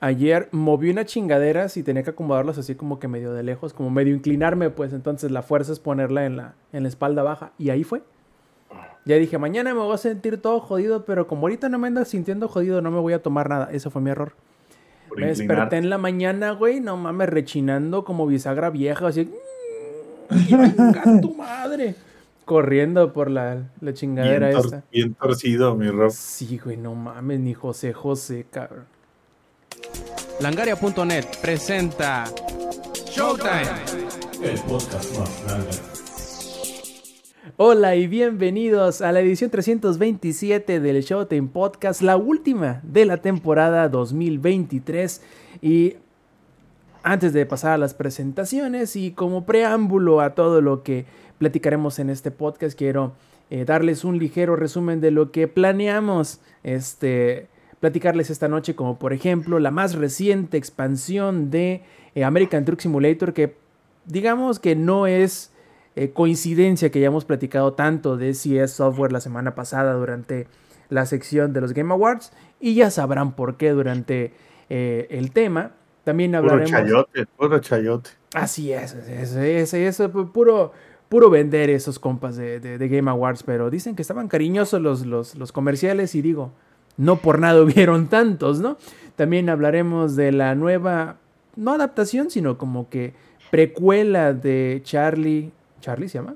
ayer moví una chingadera y tenía que acomodarlos así como que medio de lejos, como medio inclinarme, pues entonces la fuerza es ponerla en la, en la espalda baja. Y ahí fue. Ya dije, mañana me voy a sentir todo jodido, pero como ahorita no me ando sintiendo jodido, no me voy a tomar nada. Eso fue mi error. me desperté en la mañana, güey, no mames, rechinando como bisagra vieja, así. tu madre! Corriendo por la, la chingadera bien esta. Bien torcido, mi Rob. Sí, güey, no mames, ni José José, cabrón. Langaria.net presenta Showtime. El podcast más grande. Hola y bienvenidos a la edición 327 del Showtime Podcast, la última de la temporada 2023. Y antes de pasar a las presentaciones y como preámbulo a todo lo que platicaremos en este podcast, quiero eh, darles un ligero resumen de lo que planeamos este, platicarles esta noche, como por ejemplo la más reciente expansión de eh, American Truck Simulator, que digamos que no es eh, coincidencia que hayamos platicado tanto de CS Software la semana pasada durante la sección de los Game Awards, y ya sabrán por qué durante eh, el tema. También hablaremos. Puro chayote, puro chayote. Así es, es, es, puro, puro vender esos compas de, de, de, Game Awards, pero dicen que estaban cariñosos los, los, los comerciales y digo, no por nada hubieron tantos, ¿no? También hablaremos de la nueva, no adaptación, sino como que precuela de Charlie, Charlie se llama,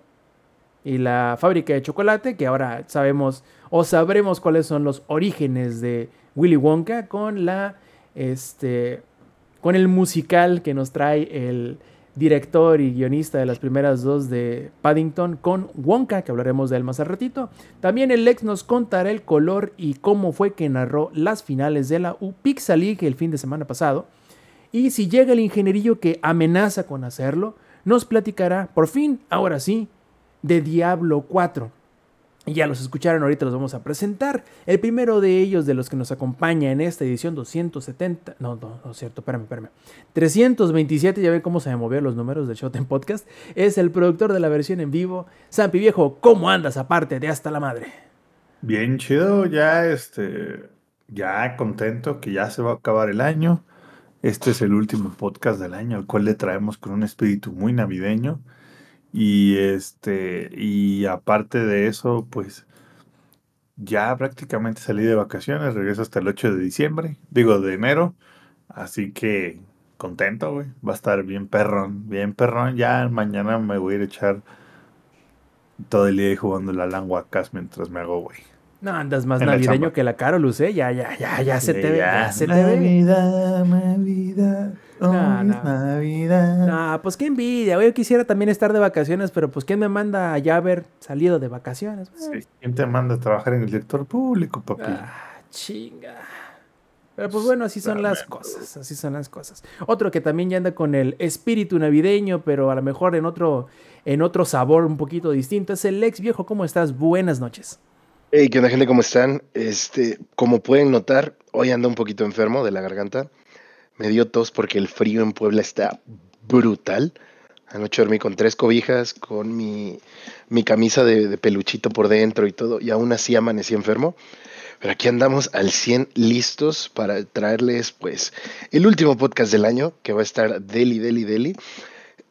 y la fábrica de chocolate, que ahora sabemos o sabremos cuáles son los orígenes de Willy Wonka con la, este, con el musical que nos trae el director y guionista de las primeras dos de Paddington, con Wonka, que hablaremos de él más al ratito. También el ex nos contará el color y cómo fue que narró las finales de la Pixel League el fin de semana pasado. Y si llega el ingenierillo que amenaza con hacerlo, nos platicará, por fin, ahora sí, de Diablo 4. Ya los escucharon, ahorita los vamos a presentar. El primero de ellos, de los que nos acompaña en esta edición 270, no, no, no es cierto, espérame, espérame. 327, ya ven cómo se me movieron los números del Showtime Podcast. Es el productor de la versión en vivo. Zampi Viejo, ¿cómo andas aparte de hasta la madre? Bien chido, ya este, ya contento que ya se va a acabar el año. Este es el último podcast del año, al cual le traemos con un espíritu muy navideño. Y este, y aparte de eso, pues ya prácticamente salí de vacaciones, regreso hasta el 8 de diciembre, digo de enero, así que contento, güey, va a estar bien perrón, bien perrón, ya mañana me voy a ir a echar todo el día jugando la languacas mientras me hago, güey. No, andas más navideño que la Carolus, ¿eh? Ya, ya, ya, ya se te ve, ya se te ve. Navidad, Navidad. No, no. Navidad. No, pues qué envidia. Yo quisiera también estar de vacaciones, pero pues ¿quién me manda ya haber salido de vacaciones? Sí, ¿quién te manda a trabajar en el sector público, papi? Ah, chinga. Pero pues bueno, así son las cosas, así son las cosas. Otro que también ya anda con el espíritu navideño, pero a lo mejor en otro, en otro sabor un poquito distinto, es el ex viejo. ¿Cómo estás? Buenas noches. Hey, ¿qué onda, gente? ¿Cómo están? Este, como pueden notar, hoy ando un poquito enfermo de la garganta. Me dio tos porque el frío en Puebla está brutal. Anoche dormí con tres cobijas, con mi, mi camisa de, peluchito por dentro y todo, y aún así amanecí enfermo. Pero aquí andamos al 100 listos para traerles, pues, el último podcast del año, que va a estar Deli, Deli, Deli.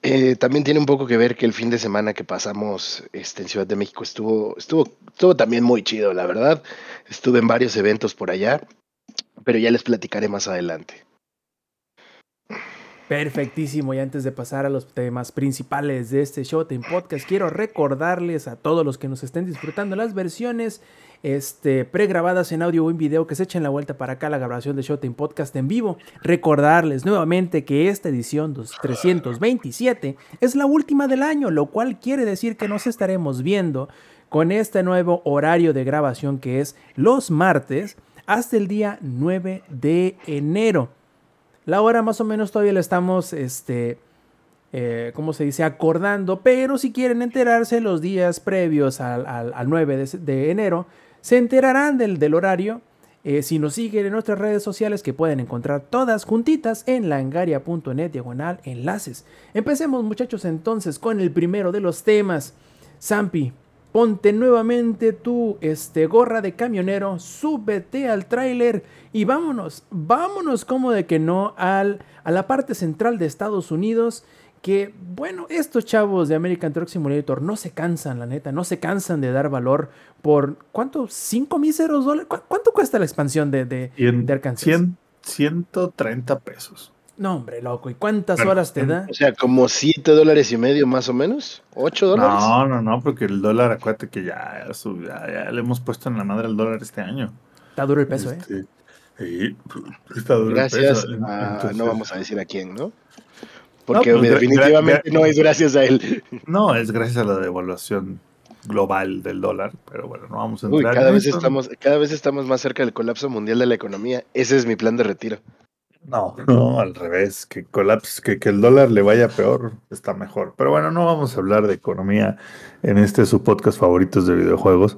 Eh, también tiene un poco que ver que el fin de semana que pasamos este, en Ciudad de México estuvo, estuvo, estuvo también muy chido, la verdad. Estuve en varios eventos por allá, pero ya les platicaré más adelante. Perfectísimo, y antes de pasar a los temas principales de este Showtime Podcast, quiero recordarles a todos los que nos estén disfrutando las versiones este, pregrabadas en audio o en video que se echen la vuelta para acá la grabación de Showtime Podcast en vivo. Recordarles nuevamente que esta edición 327 es la última del año, lo cual quiere decir que nos estaremos viendo con este nuevo horario de grabación que es los martes hasta el día 9 de enero. La hora más o menos todavía la estamos, este, eh, ¿cómo se dice? Acordando, pero si quieren enterarse los días previos al, al, al 9 de, de, enero, se enterarán del, del horario. Eh, si nos siguen en nuestras redes sociales que pueden encontrar todas juntitas en langaria.net diagonal enlaces. Empecemos muchachos entonces con el primero de los temas. Zampi, ponte nuevamente tu este, gorra de camionero, súbete al tráiler y vámonos, vámonos como de que no al, a la parte central de Estados Unidos. Que bueno, estos chavos de American Truck Simulator no se cansan, la neta, no se cansan de dar valor por ¿cuánto? ¿5 míseros dólares? ¿Cuánto cuesta la expansión de, de, de Arkansas? 100, 130 pesos. No, hombre, loco. ¿Y cuántas horas te da? O sea, como 7 dólares y medio más o menos. ¿8 dólares? No, no, no, porque el dólar, acuérdate que ya, ya, le hemos puesto en la madre el dólar este año. Está duro el peso, ¿eh? este, Sí, está duro gracias el peso. no vamos a decir a quién, ¿no? Porque pues, definitivamente no es gracias a él. No, es gracias a la devaluación global del dólar, pero bueno, no vamos a entrar cada vez estamos Cada vez estamos más cerca del colapso mundial de la economía. Ese es mi plan de retiro. No, no, al revés, que colapse, que, que, el dólar le vaya peor, está mejor. Pero bueno, no vamos a hablar de economía en este su podcast favoritos de videojuegos.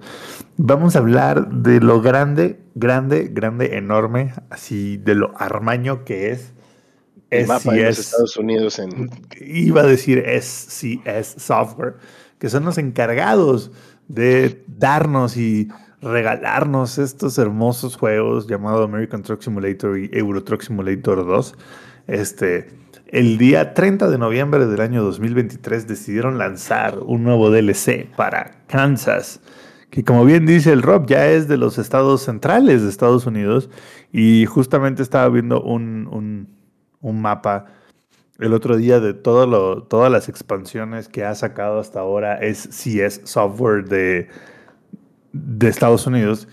Vamos a hablar de lo grande, grande, grande, enorme, así de lo armaño que es. SCS, Estados Unidos en... Iba a decir SCS Software, que son los encargados de darnos y regalarnos estos hermosos juegos llamados American Truck Simulator y Euro Truck Simulator 2. Este, el día 30 de noviembre del año 2023 decidieron lanzar un nuevo DLC para Kansas, que como bien dice el Rob, ya es de los estados centrales de Estados Unidos y justamente estaba viendo un, mapa el otro día de todas las expansiones que ha sacado hasta ahora es CS Software de de Estados Unidos.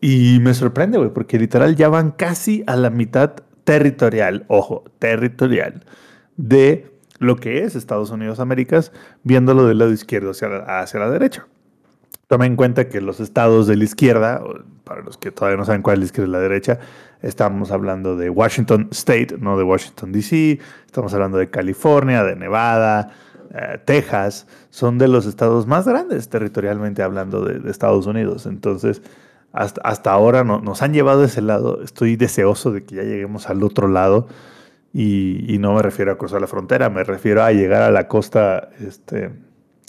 Y me sorprende, güey, porque literal ya van casi a la mitad territorial, ojo, territorial, de lo que es Estados Unidos Américas, viéndolo del lado izquierdo hacia la, hacia la derecha. Toma en cuenta que los estados de la izquierda, para los que todavía no saben cuál es la izquierda y la derecha, estamos hablando de Washington State, no de Washington DC, estamos hablando de California, de Nevada, eh, Texas, son de los estados más grandes territorialmente hablando de, Estados Unidos. Entonces, hasta, hasta ahora no, nos han llevado a ese lado. Estoy deseoso de que ya lleguemos al otro lado. Y, no me refiero a cruzar la frontera, me refiero a llegar a la costa este,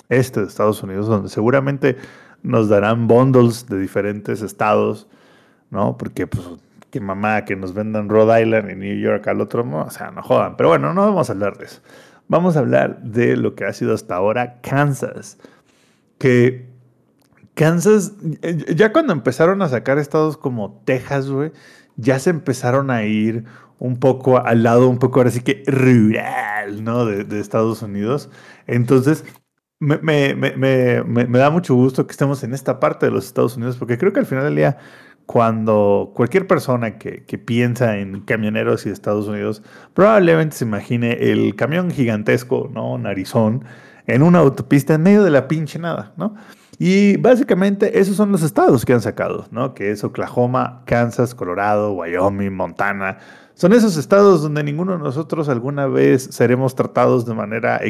este de Estados Unidos, donde seguramente nos darán bundles de diferentes estados, ¿no? Porque, pues, que mamá, que nos vendan Rhode Island y New York al otro, no, o sea, no jodan. Pero bueno, no vamos a hablar de eso vamos a hablar de lo que ha sido hasta ahora Kansas. Que Kansas, ya cuando empezaron a sacar estados como Texas, güey, ya se empezaron a ir un poco al lado, un poco ahora sí que rural, ¿no? De, Estados Unidos. Entonces, me, me, da mucho gusto que estemos en esta parte de los Estados Unidos, porque creo que al final del día cuando cualquier persona que, piensa en camioneros y Estados Unidos probablemente se imagine el camión gigantesco, ¿no? Narizón, en una autopista en medio de la pinche nada, ¿no? Y básicamente esos son los estados que han sacado, ¿no? Que es Oklahoma, Kansas, Colorado, Wyoming, Montana. Son esos estados donde ninguno de nosotros alguna vez seremos tratados de manera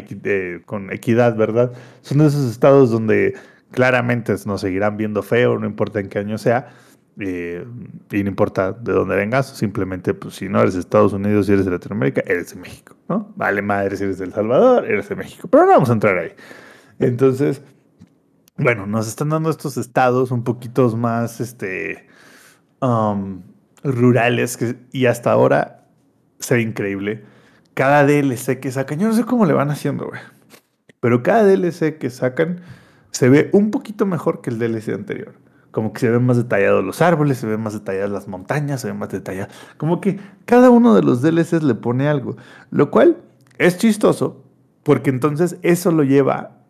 con equidad, ¿verdad? Son esos estados donde claramente nos seguirán viendo feo, no importa en qué año sea eh, y no importa de dónde vengas, simplemente, pues si no eres de Estados Unidos y eres de Latinoamérica, eres de México, ¿no? Vale madre si eres de El Salvador, eres de México, pero no vamos a entrar ahí. Entonces, bueno, nos están dando estos estados un poquito más, este, um, rurales que, y hasta ahora se ve increíble. Cada DLC que sacan, yo no sé cómo le van haciendo, güey, pero cada DLC que sacan se ve un poquito mejor que el DLC anterior como que se ven más detallados los árboles, se ven más detalladas las montañas, se ven más detalladas. Como que cada uno de los DLCs le pone algo. Lo cual es chistoso, porque entonces eso lo lleva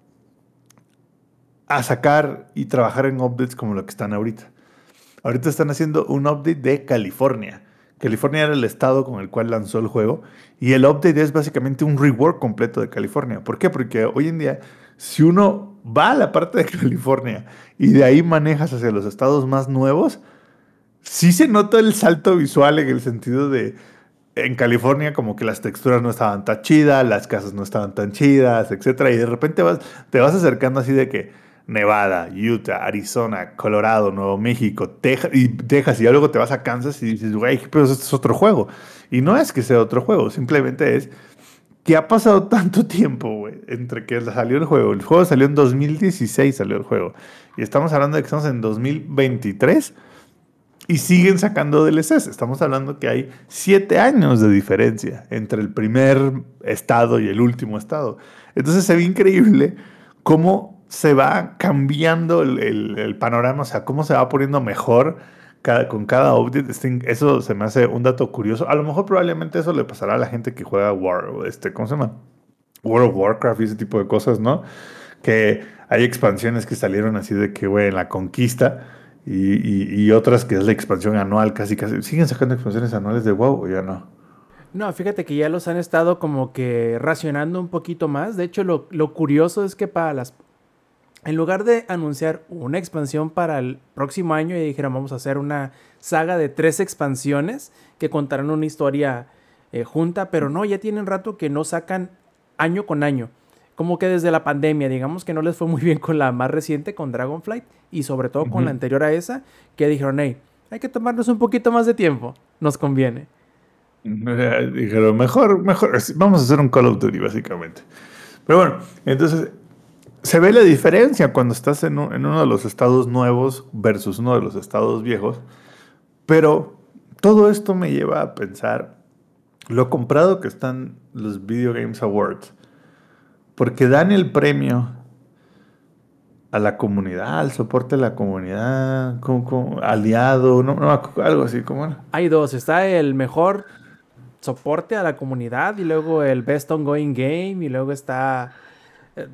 a sacar y trabajar en updates como lo que están ahorita. Ahorita están haciendo un update de California. California era el estado con el cual lanzó el juego y el update es básicamente un rework completo de California. ¿Por qué? Porque hoy en día si uno va a la parte de California y de ahí manejas hacia los estados más nuevos, sí se nota el salto visual en el sentido de en California como que las texturas no estaban tan chidas, las casas no estaban tan chidas, etc. Y de repente vas, te vas acercando así de que Nevada, Utah, Arizona, Colorado, Nuevo México, Texas y, luego te vas a Kansas y dices, güey, pero este es otro juego. Y no es que sea otro juego, simplemente es que ha pasado tanto tiempo, güey, entre que salió el juego. El juego salió en 2016, salió el juego. Y estamos hablando de que estamos en 2023 y siguen sacando DLCs. Estamos hablando que hay siete años de diferencia entre el primer estado y el último estado. Entonces se ve increíble cómo se va cambiando el, panorama, o sea, cómo se va poniendo mejor con cada update. Este, eso se me hace un dato curioso. A lo mejor probablemente eso le pasará a la gente que juega War, este, ¿cómo se llama? World of Warcraft y ese tipo de cosas, ¿no? Que hay expansiones que salieron así de que, güey, en la conquista y, otras que es la expansión anual, casi casi. ¿Siguen sacando expansiones anuales de WoW o ya no? No, fíjate que ya los han estado como que racionando un poquito más. De hecho, lo, lo curioso es que para las... En lugar de anunciar una expansión para el próximo año y dijeron vamos a hacer una saga de tres expansiones que contarán una historia eh, junta, pero no, ya tienen rato que no sacan año con año como que desde la pandemia, digamos que no les fue muy bien con la más reciente, con Dragonflight, y sobre todo con la anterior a esa, que dijeron, hey, hay que tomarnos un poquito más de tiempo, nos conviene. Dijeron, mejor, mejor, vamos a hacer un Call of Duty, básicamente. Pero bueno, entonces, se ve la diferencia cuando estás en, uno de los estados nuevos versus uno de los estados viejos, pero todo esto me lleva a pensar lo comprado que están los Video Games Awards porque dan el premio a la comunidad, al soporte de la comunidad, como, aliado, algo así como Hay dos, está el mejor soporte a la comunidad y luego el best ongoing game y luego está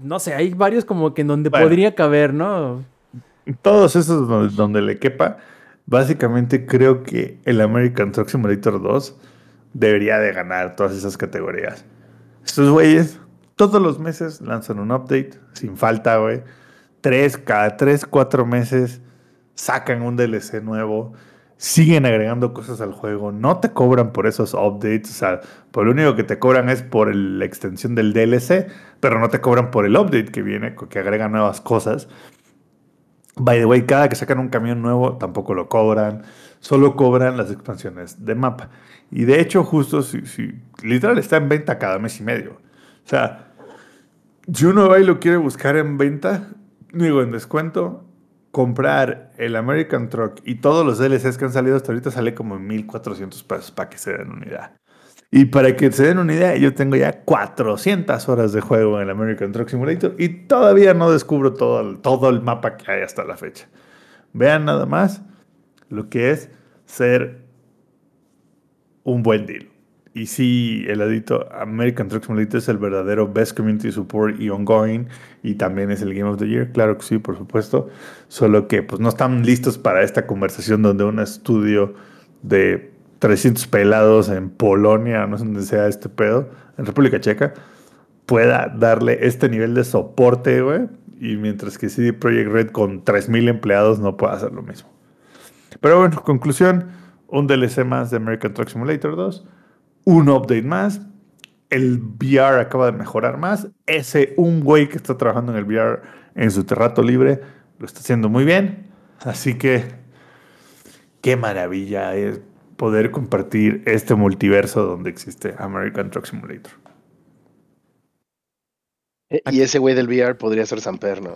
no sé, hay varios como que en donde podría caber, ¿no? Todos esos donde, donde, le quepa, básicamente creo que el American Truck Simulator 2 debería de ganar todas esas categorías. Estos güeyes todos los meses lanzan un update, sin falta, güey. Tres, cada tres, cuatro meses sacan un DLC nuevo. Siguen agregando cosas al juego. No te cobran por esos updates. O sea, por lo único que te cobran es por la extensión del DLC. Pero no te cobran por el update que viene, que agrega nuevas cosas. By the way, cada que sacan un camión nuevo tampoco lo cobran. Solo cobran las expansiones de mapa. Y de hecho, justo si, si literal está en venta cada mes y medio. O sea, si uno va y lo quiere buscar en venta, digo, en descuento, comprar el American Truck y todos los DLCs que han salido hasta ahorita sale como en 1400 pesos para que se den una idea. Y para que se den una idea, yo tengo ya 400 horas de juego en el American Truck Simulator y todavía no descubro todo el, todo el mapa que hay hasta la fecha. Vean nada más lo que es ser un buen deal. Y sí, el edito American Truck Simulator es el verdadero Best Community Support y Ongoing. Y también es el Game of the Year. Claro que sí, por supuesto. Solo que pues no están listos para esta conversación donde un estudio de 300 pelados en Polonia, no sé dónde sea este pedo, en República Checa, pueda darle este nivel de soporte, güey. Y mientras que CD Projekt Red con 3.000 empleados no puede hacer lo mismo. Pero bueno, conclusión, un DLC más de American Truck Simulator 2 un update más. El VR acaba de mejorar más. Ese un güey que está trabajando en el VR en su terrato libre lo está haciendo muy bien. Así que qué maravilla es poder compartir este multiverso donde existe American Truck Simulator. Eh, y ese güey del VR podría ser Samper, ¿no?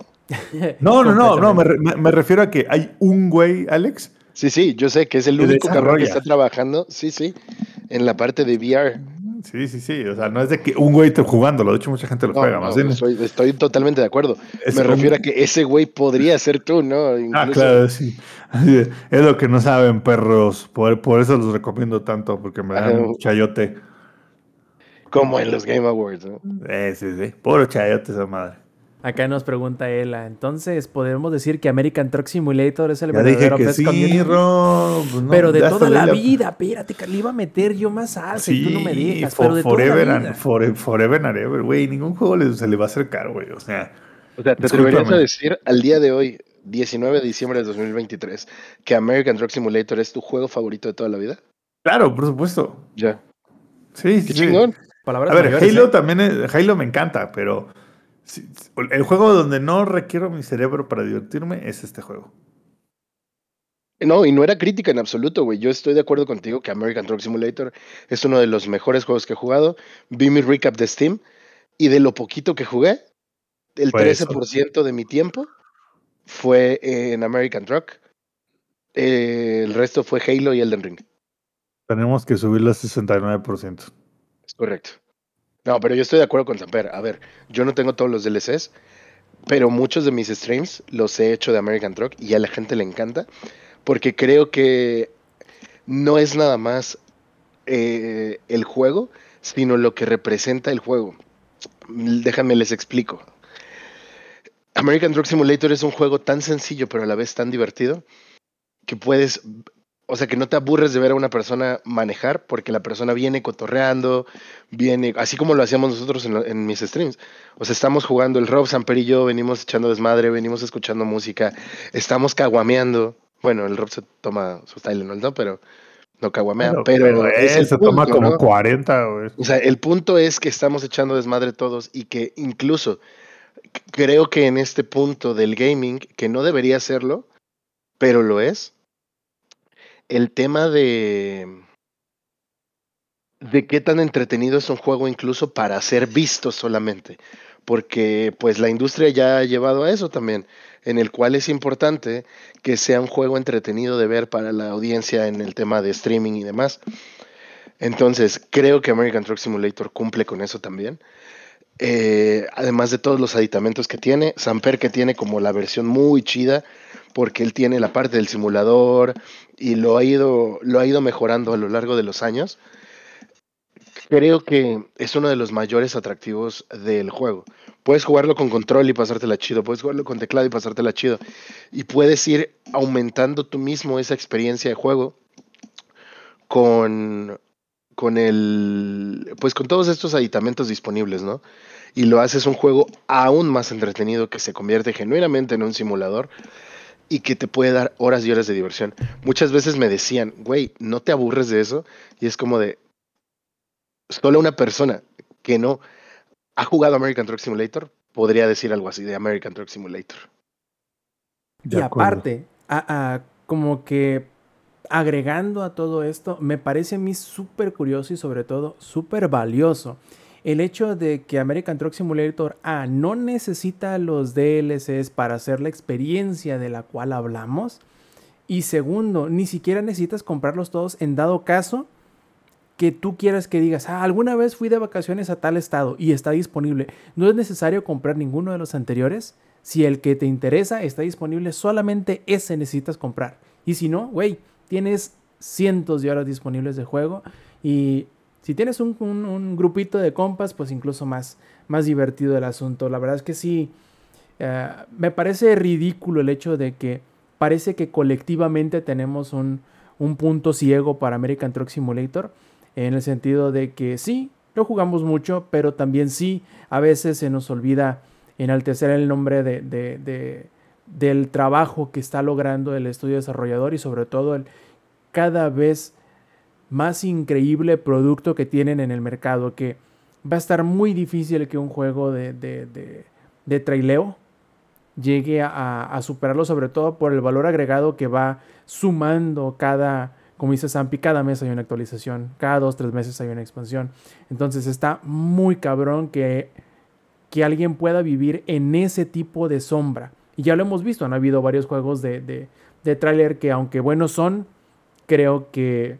No, no, no, no, me, me, refiero a que hay un güey, Alex. Sí, sí, yo sé que es el único cabrón que está trabajando. Sí, sí en la parte de VR. Sí, sí, sí. O sea, no es de que un güey esté jugándolo. De hecho, mucha gente lo juega. más estoy, totalmente de acuerdo. Me refiero a que ese güey podría ser tú, ¿no? Ah, claro, sí. Es lo que no saben, perros. Por, por eso los recomiendo tanto, porque me dan un chayote. Como en los Game Awards, ¿no? Eh, sí, sí. Puro chayote esa madre. Acá nos pregunta Ela, entonces podemos decir que American Truck Simulator es el verdadero dije que sí, pues pero de toda la, vida, espérate, le iba a meter yo más alza y tú no me dejas, pero de forever toda la vida. And, forever, and ever, güey, ningún juego se le va a acercar, güey, o sea. O sea, te atreverías a decir al día de hoy, 19 de diciembre de 2023, que American Truck Simulator es tu juego favorito de toda la vida? Claro, por supuesto. Ya. Sí, Qué chingón. Palabras a ver, Halo ¿eh? también es, Halo me encanta, pero el juego donde no requiero mi cerebro para divertirme es este juego. No, y no era crítica en absoluto, güey. Yo estoy de acuerdo contigo que American Truck Simulator es uno de los mejores juegos que he jugado. Vi mi recap de Steam y de lo poquito que jugué, el Fue eso. 13% de mi tiempo fue en American Truck. Eh, el resto fue Halo y Elden Ring. Tenemos que subirlo al 69%. Es correcto. No, pero yo estoy de acuerdo con Samper. A ver, yo no tengo todos los DLCs, pero muchos de mis streams los he hecho de American Truck y a la gente le encanta porque creo que no es nada más eh, el juego, sino lo que representa el juego. Déjame les explico. American Truck Simulator es un juego tan sencillo, pero a la vez tan divertido, que puedes, o sea, que no te aburres de ver a una persona manejar, porque la persona viene cotorreando, viene, así como lo hacíamos nosotros en, lo- en mis streams. O sea, estamos jugando el Rob, Samper y yo, venimos echando desmadre, venimos escuchando música, estamos caguameando. Bueno, el Rob se toma su Tylenol, ¿no? Pero no caguamea, pero, es el se toma como ¿no? 40, güey. O sea, el punto es que estamos echando desmadre todos y que incluso creo que en este punto del gaming, que no debería serlo, pero lo es, el tema de de qué tan entretenido es un juego incluso para ser visto solamente, porque pues la industria ya ha llevado a eso también, en el cual es importante que sea un juego entretenido de ver para la audiencia en el tema de streaming y demás. Entonces, creo que American Truck Simulator cumple con eso también. Eh, además de todos los aditamentos que tiene, Samper que tiene como la versión muy chida, porque él tiene la parte del simulador y lo ha ido, lo ha ido mejorando a lo largo de los años. Creo que es uno de los mayores atractivos del juego. Puedes jugarlo con control y pasártela chido, puedes jugarlo con teclado y pasártela chido. Y puedes ir aumentando tú mismo esa experiencia de juego con, con el, pues con todos estos aditamentos disponibles, ¿no? Y lo haces un juego aún más entretenido que se convierte genuinamente en un simulador y que te puede dar horas y horas de diversión. Muchas veces me decían, güey, ¿no te aburres de eso? Y es como de, solo una persona que no ha jugado American Truck Simulator podría decir algo así de American Truck Simulator. De y acuerdo. aparte, a- a- como que agregando a todo esto, me parece a mí súper curioso y sobre todo súper valioso el hecho de que American Truck Simulator A no necesita los DLCs para hacer la experiencia de la cual hablamos. Y segundo, ni siquiera necesitas comprarlos todos en dado caso que tú quieras que digas, ah, alguna vez fui de vacaciones a tal estado y está disponible. No es necesario comprar ninguno de los anteriores. Si el que te interesa está disponible, solamente ese necesitas comprar. Y si no, güey, tienes cientos de horas disponibles de juego. Y si tienes un, grupito de compas, pues incluso más, más divertido el asunto. La verdad es que sí, eh, me parece ridículo el hecho de que parece que colectivamente tenemos un, un punto ciego para American Truck Simulator. En el sentido de que sí, lo jugamos mucho, pero también sí, a veces se nos olvida enaltecer el nombre de- del trabajo que está logrando el estudio desarrollador y sobre todo el cada vez más increíble producto que tienen en el mercado, que va a estar muy difícil que un juego de, de, de- de traileo llegue a, a superarlo, sobre todo por el valor agregado que va sumando cada, como dice Zampi, cada mes hay una actualización, cada dos, tres meses hay una expansión. Entonces está muy cabrón que, que alguien pueda vivir en ese tipo de sombra. Y ya lo hemos visto, han habido varios juegos de, de, de tráiler que aunque buenos son, creo que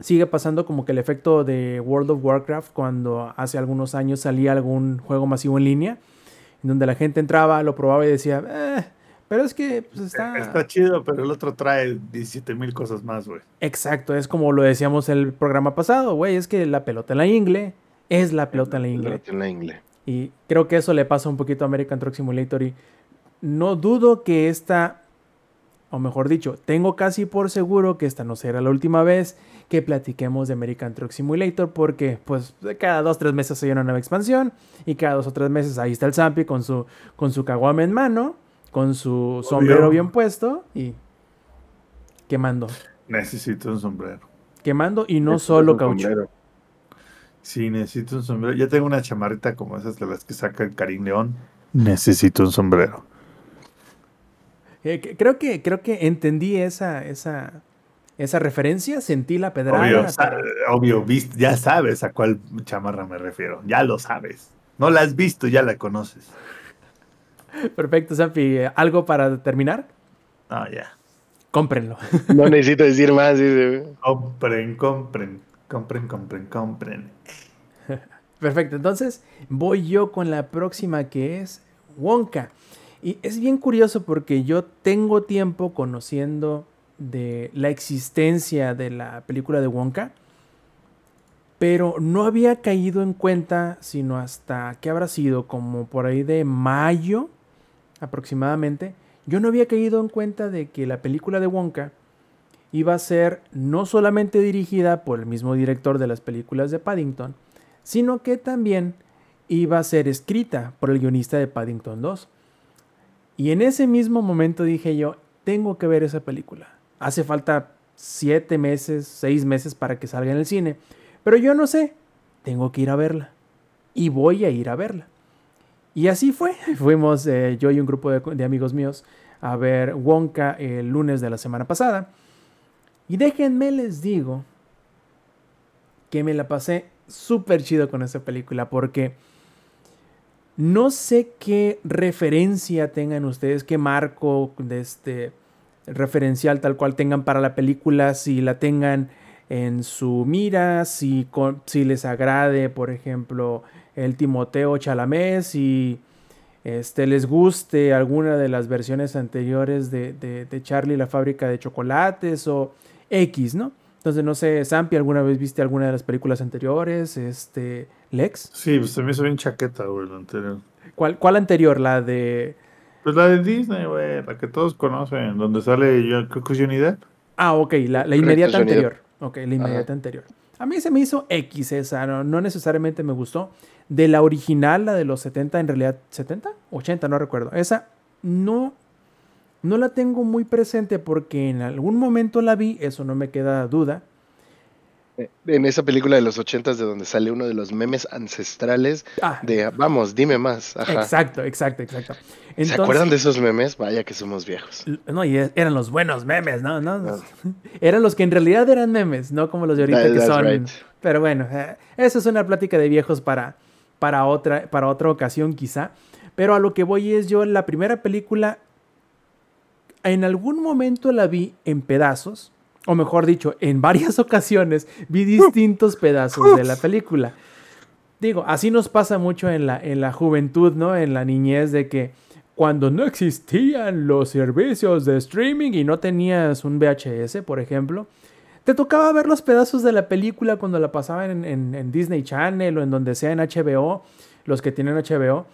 sigue pasando como que el efecto de World of Warcraft cuando hace algunos años salía algún juego masivo en línea, en donde la gente entraba, lo probaba y decía, "Eh, pero es que pues, está... Está chido, pero el otro trae 17 mil cosas más, güey. Exacto, es como lo decíamos el programa pasado, güey, es que la pelota en la ingle es la pelota en la ingle. En la ingle. Y creo que eso le pasa un poquito a American Truck Simulator y no dudo que esta, o mejor dicho, tengo casi por seguro que esta no será la última vez que platiquemos de American Truck Simulator porque pues cada dos tres meses hay una nueva expansión y cada dos o tres meses ahí está el Zampi con su, con su caguama en mano, con su sombrero bien puesto y quemando. Necesito un sombrero. Quemando y no solo caucho. sombrero. Sí, necesito un sombrero. Ya tengo una chamarrita como esas de las que saca el Karim León. Necesito un sombrero. Eh, creo, que, creo que entendí esa, esa, esa referencia, sentí la pedrada. Obvio, obvio, vist- ya sabes a cuál chamarra me refiero. Ya lo sabes. No la has visto, ya la conoces. Perfecto, Zampi. ¿Algo para terminar? Ah, ya. Cómprenlo. No necesito decir más. dice. Compren, compren, compren, compren, compren. Perfecto, entonces voy yo con la próxima que es Wonka. Y es bien curioso porque yo tengo tiempo conociendo de la existencia de la película de Wonka, pero no había caído en cuenta sino hasta que habrá sido como por ahí de mayo aproximadamente. Yo no había caído en cuenta de que la película de Wonka iba a ser no solamente dirigida por el mismo director de las películas de Paddington, sino que también iba a ser escrita por el guionista de Paddington 2. Y en ese mismo momento dije yo, tengo que ver esa película. Hace falta siete meses, seis meses para que salga en el cine. Pero yo no sé, tengo que ir a verla. Y voy a ir a verla. Y así fue. Fuimos eh, yo y un grupo de, de amigos míos a ver Wonka el lunes de la semana pasada. Y déjenme les digo que me la pasé súper chido con esa película porque no sé qué referencia tengan ustedes, qué marco de este referencial tal cual tengan para la película, si la tengan en su mira, si, con- si les agrade, por ejemplo, el Timoteo Chalamet, si este, les guste alguna de las versiones anteriores de, de, de Charlie la fábrica de chocolates o X, ¿no? Entonces, no sé, Zampi, ¿alguna vez viste alguna de las películas anteriores? Este, Lex. Sí, pues se me hizo bien chaqueta, güey, lo anterior. ¿Cuál, cuál anterior? La de... Pues la de Disney, güey, la que todos conocen, donde sale yo, creo que es Johnny Depp. Ah, ok, la, la inmediata anterior. Ok, la inmediata anterior. A mí se me hizo X esa, no, no necesariamente me gustó. De la original, la de los 70, en realidad, ¿70? 80, no recuerdo. Esa no, no la tengo muy presente porque en algún momento la vi, eso no me queda duda. En esa película de los ochentas de donde sale uno de los memes ancestrales Ah, de vamos, dime más. Ajá. exacto, exacto, exacto. ¿Se acuerdan de esos memes? Vaya que somos viejos. No, y eran los buenos memes, ¿no? no, no. Eran los que en realidad eran memes, no como los de ahorita That- que son. right. Pero bueno, eh, eso es una plática de viejos para, para, otra, para otra ocasión quizá. Pero a lo que voy es yo, la primera película, en algún momento la vi en pedazos, o mejor dicho, en varias ocasiones vi distintos pedazos de la película. Digo, así nos pasa mucho en la, en la juventud, ¿no? En la niñez de que cuando no existían los servicios de streaming y no tenías un VHS, por ejemplo, te tocaba ver los pedazos de la película cuando la pasaban en, en- en Disney Channel o en donde sea en HBO, los que tienen HBO.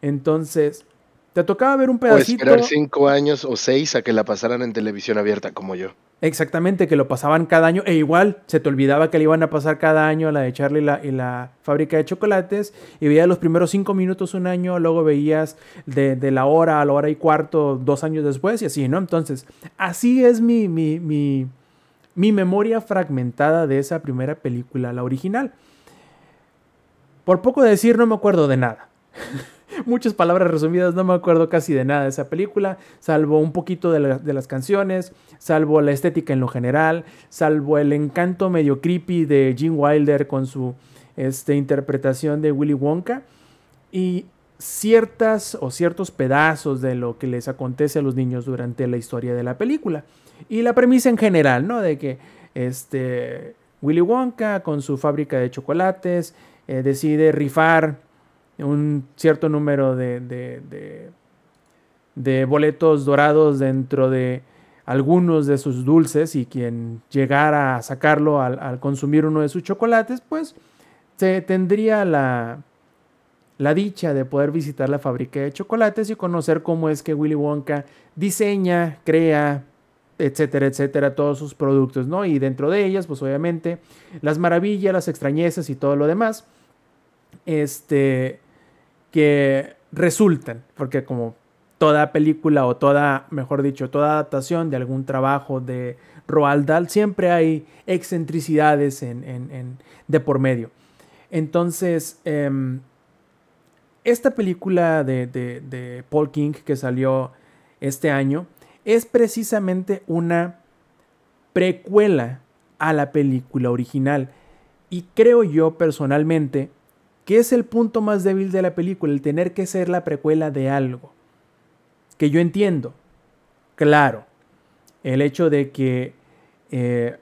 Entonces, te tocaba ver un O pedacito. esperar cinco años o seis a que la pasaran en televisión abierta como yo. Exactamente, que lo pasaban cada año. E igual, se te olvidaba que le iban a pasar cada año la de Charlie y la, y la fábrica de chocolates. Y veías los primeros cinco minutos un año, luego veías de, de la hora a la hora y cuarto dos años después y así, ¿no? Entonces, así es mi, mi, mi, mi memoria fragmentada de esa primera película, la original. Por poco decir, no me acuerdo de nada. Muchas palabras resumidas, no me acuerdo casi de nada de esa película, salvo un poquito de, de las canciones, salvo la estética en lo general, salvo el encanto medio creepy de Gene Wilder con su este, interpretación de Willy Wonka y ciertas o ciertos pedazos de lo que les acontece a los niños durante la historia de la película. Y la premisa en general, ¿no? De que este, Willy Wonka con su fábrica de chocolates eh, decide rifar un cierto número de, de- de- de boletos dorados dentro de algunos de sus dulces y quien llegara a sacarlo al, al consumir uno de sus chocolates, pues se tendría la, la dicha de poder visitar la fábrica de chocolates y conocer cómo es que Willy Wonka diseña, crea, etcétera, etcétera, todos sus productos, ¿no? Y dentro de ellas, pues obviamente, las maravillas, las extrañezas y todo lo demás, este, que resultan, porque como toda película o toda, mejor dicho, toda adaptación de algún trabajo de Roald Dahl, siempre hay excentricidades en, en- en- de por medio. Entonces, em, esta película de, de- de Paul King que salió este año es precisamente una precuela a la película original. Y creo yo personalmente que es el punto más débil de la película, el tener que ser la precuela de algo. Que yo entiendo, claro, el hecho de que eh,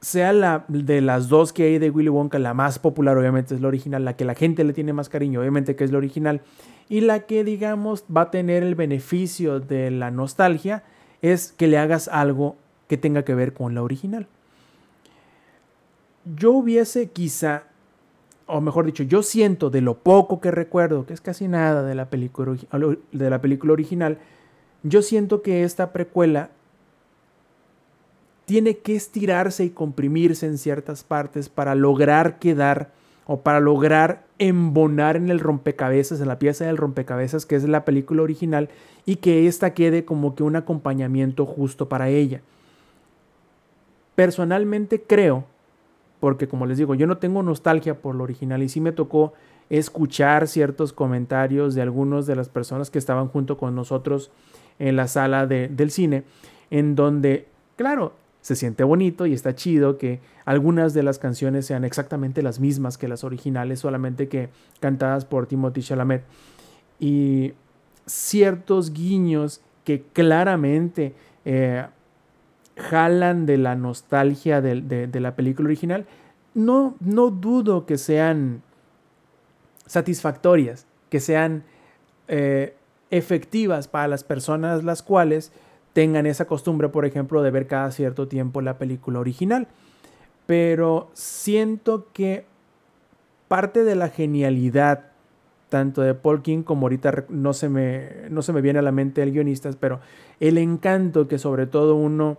sea la de las dos que hay de Willy Wonka, la más popular obviamente es la original, la que la gente le tiene más cariño obviamente que es la original, y la que digamos va a tener el beneficio de la nostalgia es que le hagas algo que tenga que ver con la original. Yo hubiese quizá, o mejor dicho, yo siento de lo poco que recuerdo, que es casi nada de la película, de la película original, yo siento que esta precuela tiene que estirarse y comprimirse en ciertas partes para lograr quedar o para lograr embonar en el rompecabezas, en la pieza del rompecabezas que es la película original y que ésta quede como que un acompañamiento justo para ella. Personalmente creo, porque como les digo, yo no tengo nostalgia por lo original y sí me tocó escuchar ciertos comentarios de algunas de las personas que estaban junto con nosotros en la sala del cine, en donde, claro, se siente bonito y está chido que algunas de las canciones sean exactamente las mismas que las originales, solamente que cantadas por Timothy Chalamet. Y ciertos guiños que claramente eh, jalan de la nostalgia de, la película original, no, no dudo que sean satisfactorias, que sean eh, efectivas para las personas las cuales tengan esa costumbre, por ejemplo, de ver cada cierto tiempo la película original. Pero siento que parte de la genialidad tanto de Paul King como ahorita no se me, no se me viene a la mente el guionista, pero el encanto que sobre todo uno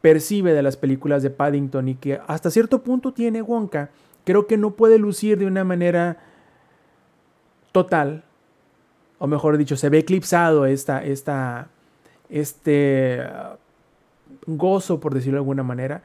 percibe de las películas de Paddington y que hasta cierto punto tiene Wonka, creo que no puede lucir de una manera total, o mejor dicho, se ve eclipsado esta, esta, este gozo, por decirlo de alguna manera,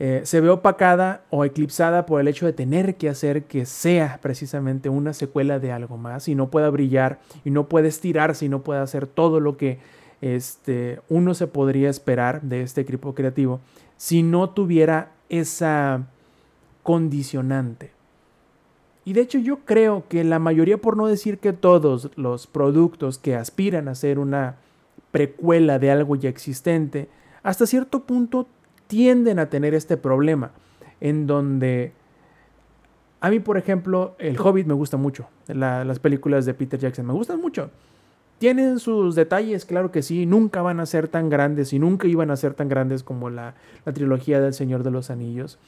eh, se ve opacada o eclipsada por el hecho de tener que hacer que sea precisamente una secuela de algo más y no pueda brillar y no puede estirarse y no puede hacer todo lo que este, uno se podría esperar de este equipo creativo si no tuviera esa condicionante. Y de hecho yo creo que la mayoría, por no decir que todos los productos que aspiran a ser una precuela de algo ya existente, hasta cierto punto tienden a tener este problema, en donde a mí, por ejemplo, El Hobbit me gusta mucho, las películas de Peter Jackson me gustan mucho. Tienen sus detalles, claro que sí, nunca van a ser tan grandes y nunca iban a ser tan grandes como la, la trilogía del Señor de los Anillos.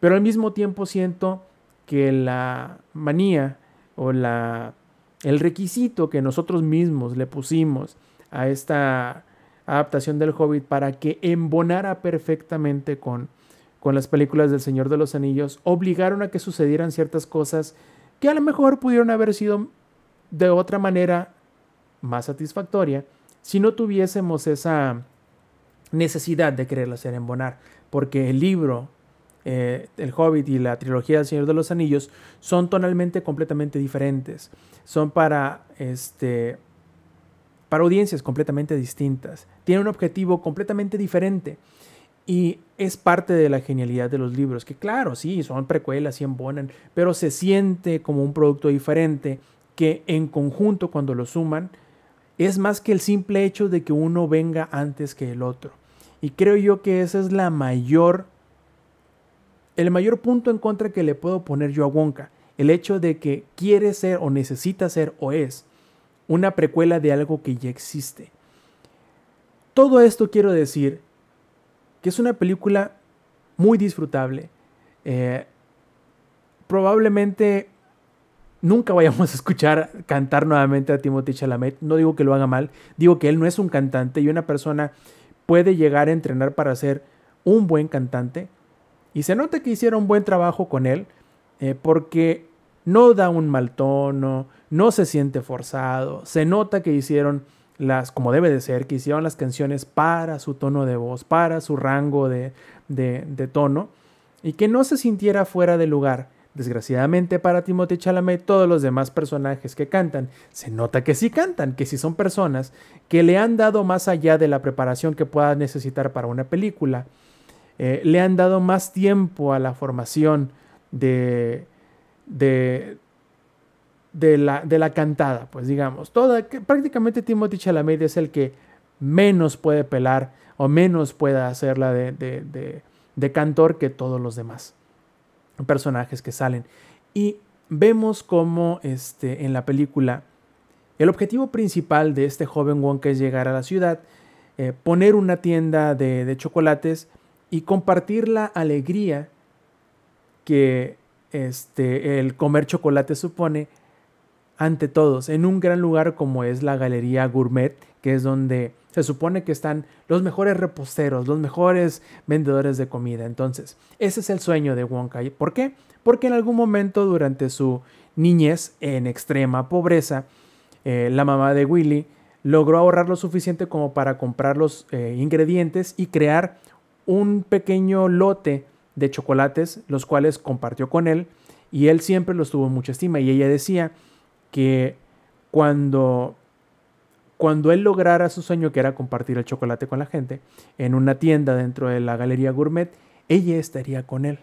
Pero al mismo tiempo siento que la manía o la, el requisito que nosotros mismos le pusimos a esta adaptación del Hobbit para que embonara perfectamente con, con las películas del Señor de los Anillos, obligaron a que sucedieran ciertas cosas que a lo mejor pudieron haber sido de otra manera más satisfactoria si no tuviésemos esa necesidad de querer hacer embonar, porque el libro, eh, El Hobbit y la trilogía del Señor de los Anillos son tonalmente completamente diferentes. Son para este, para audiencias completamente distintas. Tiene un objetivo completamente diferente. Y es parte de la genialidad de los libros, que claro, sí, son precuelas y embonan, pero se siente como un producto diferente que en conjunto cuando lo suman es más que el simple hecho de que uno venga antes que el otro. Y creo yo que esa es la mayor, el mayor punto en contra que le puedo poner yo a Wonka. El hecho de que quiere ser o necesita ser o es una precuela de algo que ya existe. Todo esto quiero decir que es una película muy disfrutable. Eh, probablemente nunca vayamos a escuchar cantar nuevamente a Timothy Chalamet. No digo que lo haga mal, digo que él no es un cantante y una persona puede llegar a entrenar para ser un buen cantante. Y se nota que hicieron buen trabajo con él eh, porque no da un mal tono, no se siente forzado, se nota que hicieron las, como debe de ser, que hicieron las canciones para su tono de voz, para su rango de, de, tono, y que no se sintiera fuera de lugar, Desgraciadamente para Timothée Chalamet, todos los demás personajes que cantan, se nota que sí cantan, que sí son personas que le han dado más allá de la preparación que pueda necesitar para una película, eh, le han dado más tiempo a la formación de, de, la, de la cantada, pues digamos. Toda, prácticamente Timothy Chalamet es el que menos puede pelar o menos puede hacerla de, de, de cantor que todos los demás personajes que salen. Y vemos como este, en la película el objetivo principal de este joven Wonka es llegar a la ciudad, eh, poner una tienda de, de, chocolates y compartir la alegría que este, el comer chocolate supone ante todos en un gran lugar como es la Galería Gourmet, que es donde se supone que están los mejores reposteros, los mejores vendedores de comida. Entonces, ese es el sueño de Wonka. ¿Por qué? Porque en algún momento durante su niñez en extrema pobreza, eh, la mamá de Willy logró ahorrar lo suficiente como para comprar los eh, ingredientes y crear un pequeño lote de chocolates, los cuales compartió con él y él siempre los tuvo en mucha estima y ella decía que cuando cuando él lograra su sueño, que era compartir el chocolate con la gente, en una tienda dentro de la galería gourmet, ella estaría con él.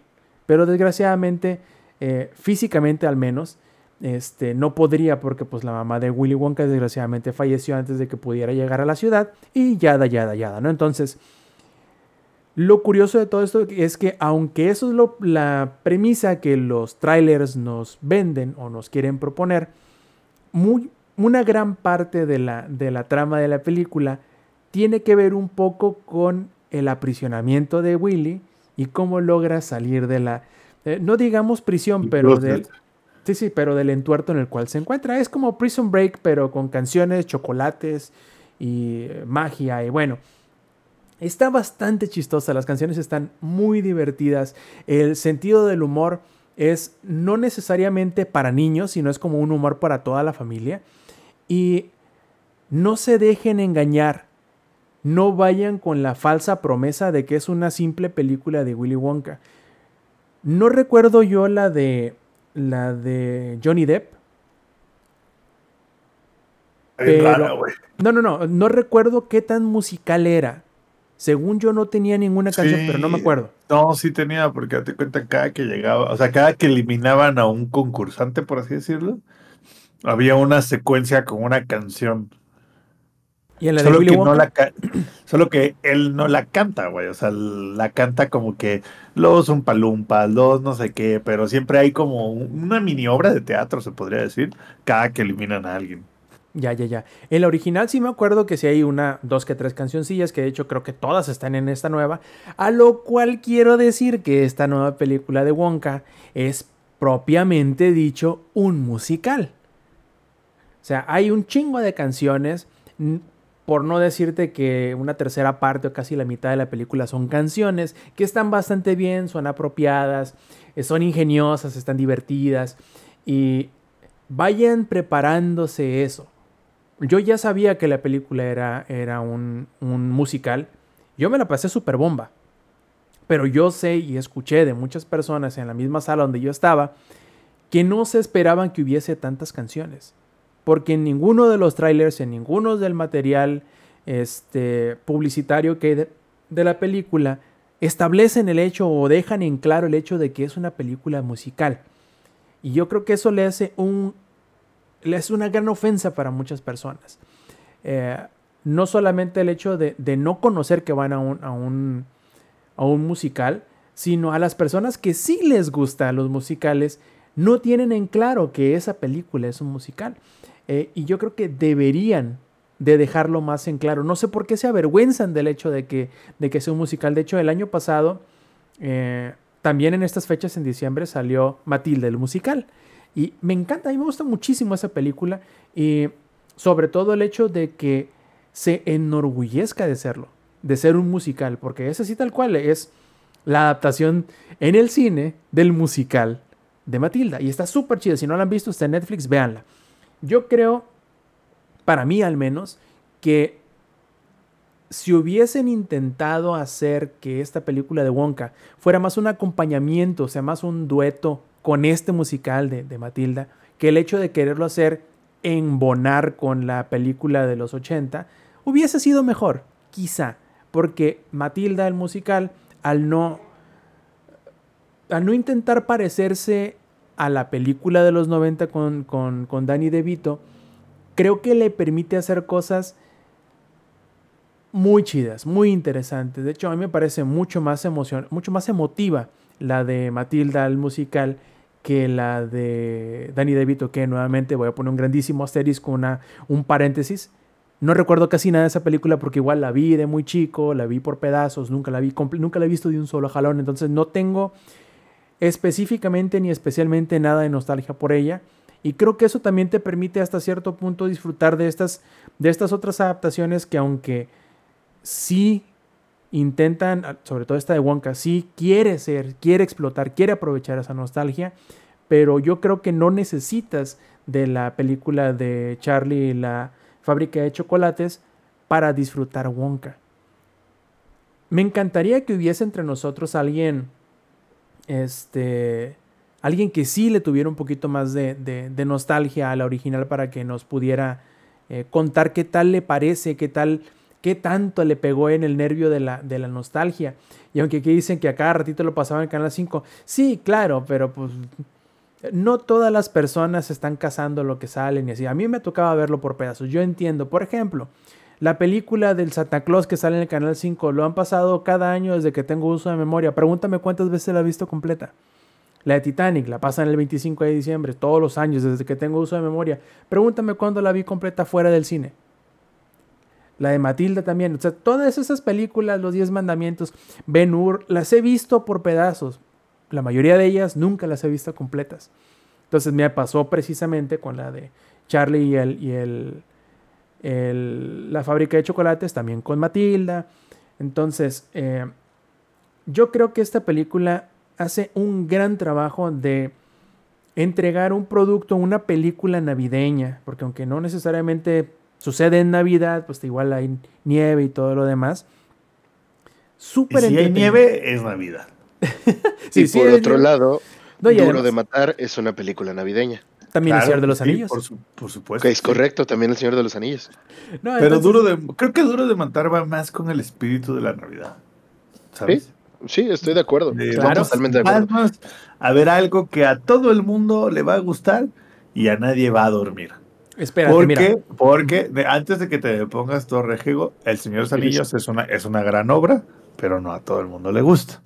Pero desgraciadamente, eh, físicamente al menos, este, no podría porque pues la mamá de Willy Wonka desgraciadamente falleció antes de que pudiera llegar a la ciudad y yada, yada, yada, ¿no? Entonces, lo curioso de todo esto es que aunque eso es lo, la premisa que los trailers nos venden o nos quieren proponer, muy, una gran parte de la, de la trama de la película tiene que ver un poco con el aprisionamiento de Willy y cómo logra salir de la, eh, no digamos prisión, pero del, sí, sí, pero del entuerto en el cual se encuentra. Es como Prison Break, pero con canciones, chocolates y eh, magia y bueno. Está bastante chistosa, las canciones están muy divertidas, el sentido del humor es no necesariamente para niños, sino es como un humor para toda la familia. Y no se dejen engañar. No vayan con la falsa promesa de que es una simple película de Willy Wonka. No recuerdo yo la de la de Johnny Depp. Pero, no, no, no, no recuerdo qué tan musical era. Según yo no tenía ninguna canción, pero no me acuerdo. No, sí tenía, porque te cuenta cada que llegaba, o sea, cada que eliminaban a un concursante, por así decirlo, había una secuencia con una canción. ¿Y en la solo, de que no la solo que él no la canta, güey. O sea, la canta como que los un palumpas, los no sé qué, pero siempre hay como una mini obra de teatro, se podría decir, cada que eliminan a alguien. Ya, ya, ya. En la original sí me acuerdo que sí hay una, dos que tres cancioncillas, que de hecho creo que todas están en esta nueva. A lo cual quiero decir que esta nueva película de Wonka es propiamente dicho un musical. O sea, hay un chingo de canciones, por no decirte que una tercera parte o casi la mitad de la película son canciones que están bastante bien, son apropiadas, eh, son ingeniosas, están divertidas y vayan preparándose eso. Yo ya sabía que la película era, era un, un musical, yo me la pasé súper bomba, pero yo sé y escuché de muchas personas en la misma sala donde yo estaba que no se esperaban que hubiese tantas canciones porque en ninguno de los trailers, en ninguno del material este, publicitario que de, la película, establecen el hecho o dejan en claro el hecho de que es una película musical. Y yo creo que eso le hace un le hace una gran ofensa para muchas personas. Eh, no solamente el hecho de, no conocer que van a un, a, un, a un musical, sino a las personas que sí les gustan los musicales, no tienen en claro que esa película es un musical. Eh, y yo creo que deberían de dejarlo más en claro. No sé por qué se avergüenzan del hecho de que, de que sea un musical. De hecho, el año pasado, eh, también en estas fechas, en diciembre, salió Matilde, el musical. Y me encanta, a mí me gusta muchísimo esa película. Y sobre todo el hecho de que se enorgullezca de serlo, de ser un musical, porque ese sí tal cual es la adaptación en el cine del musical de Matilda. Y está súper chida. Si no la han visto, está en Netflix, véanla. Yo creo, para mí al menos, que si hubiesen intentado hacer que esta película de Wonka fuera más un acompañamiento, o sea, más un dueto con este musical de, Matilda que el hecho de quererlo hacer embonar con la película de los 80 hubiese sido mejor, quizá, porque Matilda el musical al no al no intentar parecerse a la película de los 90 con, con, con Danny DeVito, creo que le permite hacer cosas muy chidas, muy interesantes. De hecho, a mí me parece mucho más emoción, mucho más emotiva la de Matilda el musical que la de Danny DeVito, que nuevamente voy a poner un grandísimo asterisco, una, un paréntesis. No recuerdo casi nada de esa película porque igual la vi de muy chico, la vi por pedazos, nunca la vi nunca la he visto de un solo jalón, entonces no tengo específicamente ni especialmente nada de nostalgia por ella. Y creo que eso también te permite hasta cierto punto disfrutar de estas, de estas otras adaptaciones que aunque sí intentan, sobre todo esta de Wonka, sí quiere ser, quiere explotar, quiere aprovechar esa nostalgia, pero yo creo que no necesitas de la película de Charlie y la fábrica de chocolates para disfrutar Wonka. Me encantaría que hubiese entre nosotros alguien, este, alguien que sí le tuviera un poquito más de, de, nostalgia a la original para que nos pudiera eh, contar qué tal le parece, qué tal qué tanto le pegó en el nervio de la, de la nostalgia. Y aunque aquí dicen que a cada ratito lo pasaba en Canal 5, sí, claro, pero pues no todas las personas están cazando lo que salen y así. A mí me tocaba verlo por pedazos. Yo entiendo, por ejemplo, la película del Santa Claus que sale en el Canal 5 lo han pasado cada año desde que tengo uso de memoria. Pregúntame cuántas veces la he visto completa. La de Titanic la pasan el 25 de diciembre, todos los años desde que tengo uso de memoria. Pregúntame cuándo la vi completa fuera del cine la de Matilda también. O sea, todas esas películas, Los Diez Mandamientos, Ben Hur, las he visto por pedazos. La mayoría de ellas nunca las he visto completas. Entonces me pasó precisamente con la de Charlie y el, y el, la fábrica de chocolates, también con Matilda. Entonces, eh, yo creo que esta película hace un gran trabajo de entregar un producto, una película navideña, porque aunque no necesariamente sucede en Navidad, pues igual hay nieve y todo lo demás. Súper Si hay nieve, es Navidad. sí, y por otro lado, Duro de Matar es una película navideña. También El Señor de los Anillos. Por, supuesto. es correcto, también El Señor de los Anillos. Pero duro de, creo que Duro de Matar va más con el espíritu de la Navidad. ¿Sabes? Sí, estoy de acuerdo. totalmente de acuerdo. a ver algo que a todo el mundo le va a gustar y a nadie va a dormir. Espera, porque, Porque antes de que te pongas Torrejego, El Señor de Anillos es una, es una gran obra, pero no a todo el mundo le gusta.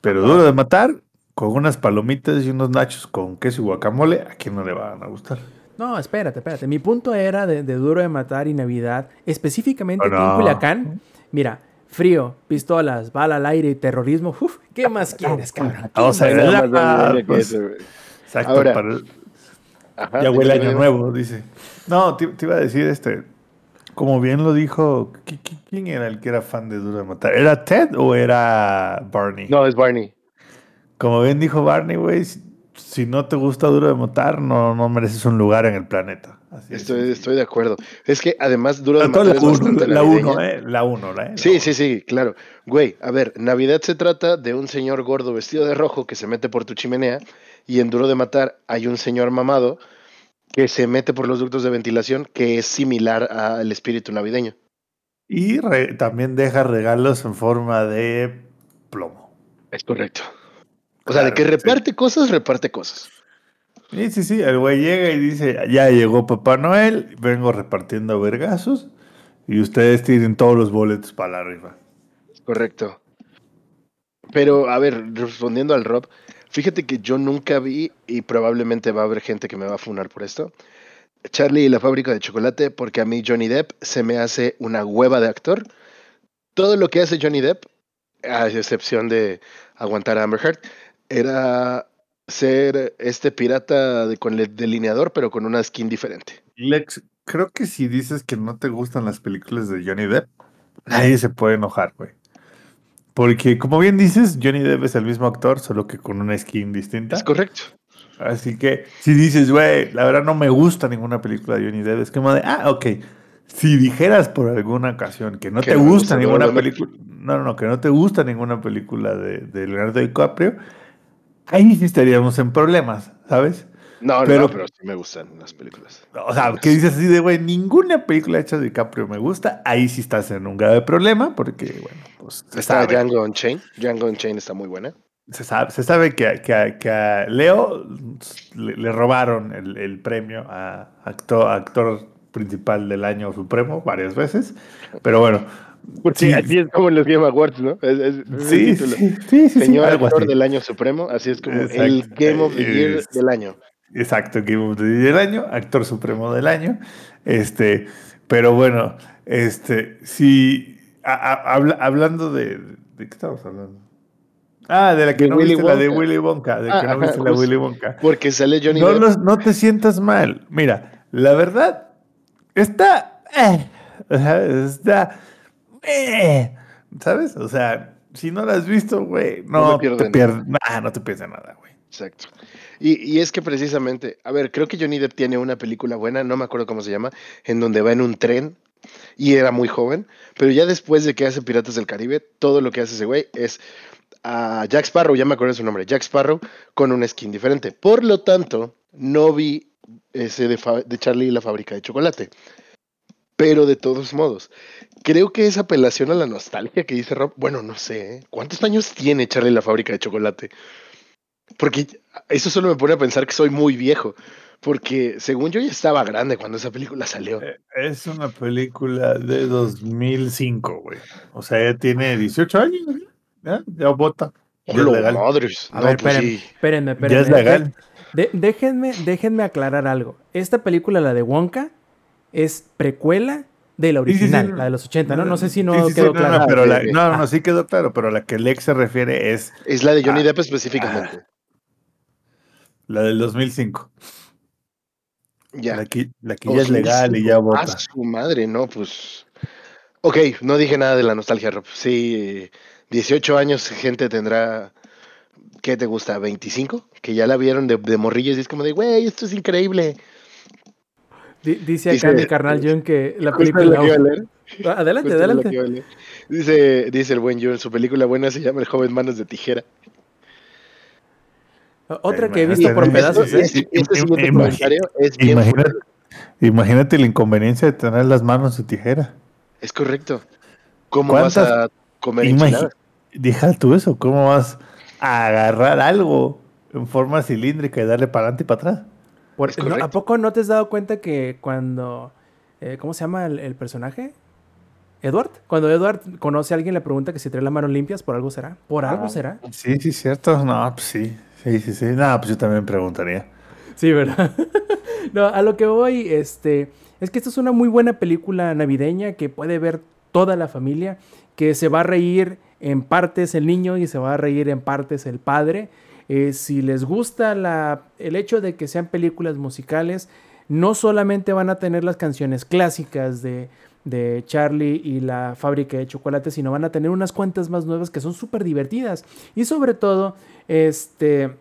Pero duro de matar, con unas palomitas y unos nachos con queso y guacamole, ¿a quién no le van a gustar? No, espérate, espérate. Mi punto era de, Duro de Matar y Navidad, específicamente aquí en Culiacán. Mira, frío, pistolas, bala al aire y terrorismo. Uf, ¿Qué más quieres, cabrón? Vamos a ver. Exacto, Ahora, para, ya huele año nuevo, dice. No, te, iba a decir, este, como bien lo dijo, ¿quién era el que era fan de Duro de Matar? ¿Era Ted o era Barney? No, es Barney. Como bien dijo Barney, güey, si no te gusta Duro de Matar, no, no mereces un lugar en el planeta. estoy, estoy de acuerdo. Es que además Duro de Matar la es bastante La 1, ¿eh? La 1, ¿eh? Sí, sí, sí, claro. Güey, a ver, Navidad se trata de un señor gordo vestido de rojo que se mete por tu chimenea y en Duro de Matar hay un señor mamado que se mete por los ductos de ventilación que es similar al espíritu navideño. Y también deja regalos en forma de plomo. Es correcto. O sea, de que reparte cosas, reparte cosas. Sí, sí, sí. El güey llega y dice, ya llegó Papá Noel, vengo repartiendo vergazos y ustedes tienen todos los boletos para la rifa. Correcto. Pero, a ver, respondiendo al Rob, Fíjate que yo nunca vi, y probablemente va a haber gente que me va a funar por esto, Charlie y la fábrica de chocolate, porque a mí Johnny Depp se me hace una hueva de actor. Todo lo que hace Johnny Depp, a excepción de aguantar a Amber Heard, era ser este pirata de, con el delineador, pero con una skin diferente. Lex, creo que si dices que no te gustan las películas de Johnny Depp, nadie se puede enojar, güey. Porque, como bien dices, Johnny Depp es el mismo actor, solo que con una skin distinta. Es correcto. Así que, si dices, güey, la verdad no me gusta ninguna película de Johnny Depp, es como de, ah, ok. Si dijeras por alguna ocasión que no te gusta ninguna película, no, no, no, que no te gusta ninguna película de, Leonardo DiCaprio, ahí sí estaríamos en problemas, ¿sabes? No, Pero- no, pero sí me gustan las películas. O sea, que dices así de, güey, ninguna película hecha de DiCaprio me gusta, ahí sí estás en un grave problema, porque, bueno, pues se Está sabe, Django Unchained. Django Unchained está muy buena. se sabe, se sabe que, a- que, que a Leo le, le robaron el, el premio a actor, actor principal del año supremo varias veces, pero bueno. Porque sí, así es como en los Game Awards, ¿no? Es, es- el sí, sí, sí, sí, sí, Señor actor del año supremo, así es como el Exacto. Game of the Year Es- del año. Exacto, Game of the Year del año, actor supremo del año. Este, pero bueno, este, si a- a- habla- hablando de, ¿de qué estamos hablando? Ah, de la que De no Willy viste la de Wonka. Willy Wonka, de Ah, que no ajá, viste la justo. Willy Wonka. Porque sale Johnny No, los- no te sientas mal. Mira, la verdad está, eh, está, eh, ¿sabes? O sea, si no la has visto, güey, No te de pierdes, nah, no te pierdes de nada, güey. Exacto. Y, y es que precisamente, a ver, creo que Johnny Depp tiene una película buena, no me acuerdo cómo se llama, en donde va en un tren y era muy joven, pero ya después de que hace Piratas del Caribe, todo lo que hace ese güey es a Jack Sparrow, ya me acuerdo de su nombre, Jack Sparrow con un skin diferente. Por lo tanto, no vi ese de, de Charlie y la fábrica de chocolate. Pero de todos modos, creo que esa apelación a la nostalgia que dice Rob, bueno, no sé, ¿eh? ¿cuántos años tiene Charlie la fábrica de chocolate? Porque eso solo me pone a pensar que soy muy viejo. Porque según yo ya estaba grande cuando esa película salió. Eh, Es una película de 2005, güey. O sea, ya tiene 18 años, güey. ¿Ya? Ya vota. ¡Hola, legal. madres! A No, ver, pues espérenme, sí. espérenme, espérenme. Ya es legal. De- déjenme, déjenme aclarar algo. Esta película, la de Wonka, es precuela de la Sí, sí, sí, original, la de los 80, ¿no? No sé si no Sí, sí, sí, quedó no, no, claro. pero Ah, la- no, no, sí quedó claro, pero la que Lex se refiere es Es la de Johnny Ah. Depp específicamente. la del 2005. ya. La que, la que ya es legal y ya 2005. vota. Ah, su madre, no, pues. Ok, no dije nada de la nostalgia, Rob. Sí, 18 años, gente tendrá. ¿Qué te gusta? ¿25? Que ya la vieron de, de morrillos y es como de, güey, esto es increíble. Di- Dice acá Dice- mi carnal John que la película... Ah, Adelante, adelante. Dice, dice el buen John, su película buena se llama El joven manos de tijera. Otra Ay, que he visto por pedazos, ¿eh? Este, siguiente Imagi- comentario es bien Imagínate, la inconveniencia de tener las manos de tijera. Es correcto. ¿Cómo vas a ¿Cuántas- comer enchiladas? Deja tú eso, ¿cómo vas a agarrar algo en forma cilíndrica y darle para adelante y para atrás? ¿A poco no te has dado cuenta que cuando... eh, ¿Cómo se llama el, el personaje? ¿Edward? Cuando Edward conoce a alguien le pregunta que si trae las manos limpias, ¿por algo será? ¿Por algo Ah. será? Sí, sí, cierto. No, pues sí. Sí, sí, sí. No, pues yo también preguntaría. Sí, ¿verdad? no, a lo que voy, este, es que esta es una muy buena película navideña que puede ver toda la familia, que se va a reír en partes el niño y se va a reír en partes el padre. Eh, si les gusta la, el hecho de que sean películas musicales, no solamente van a tener las canciones clásicas de, de Charlie y la fábrica de chocolate, sino van a tener unas cuantas más nuevas que son súper divertidas. Y sobre todo, este,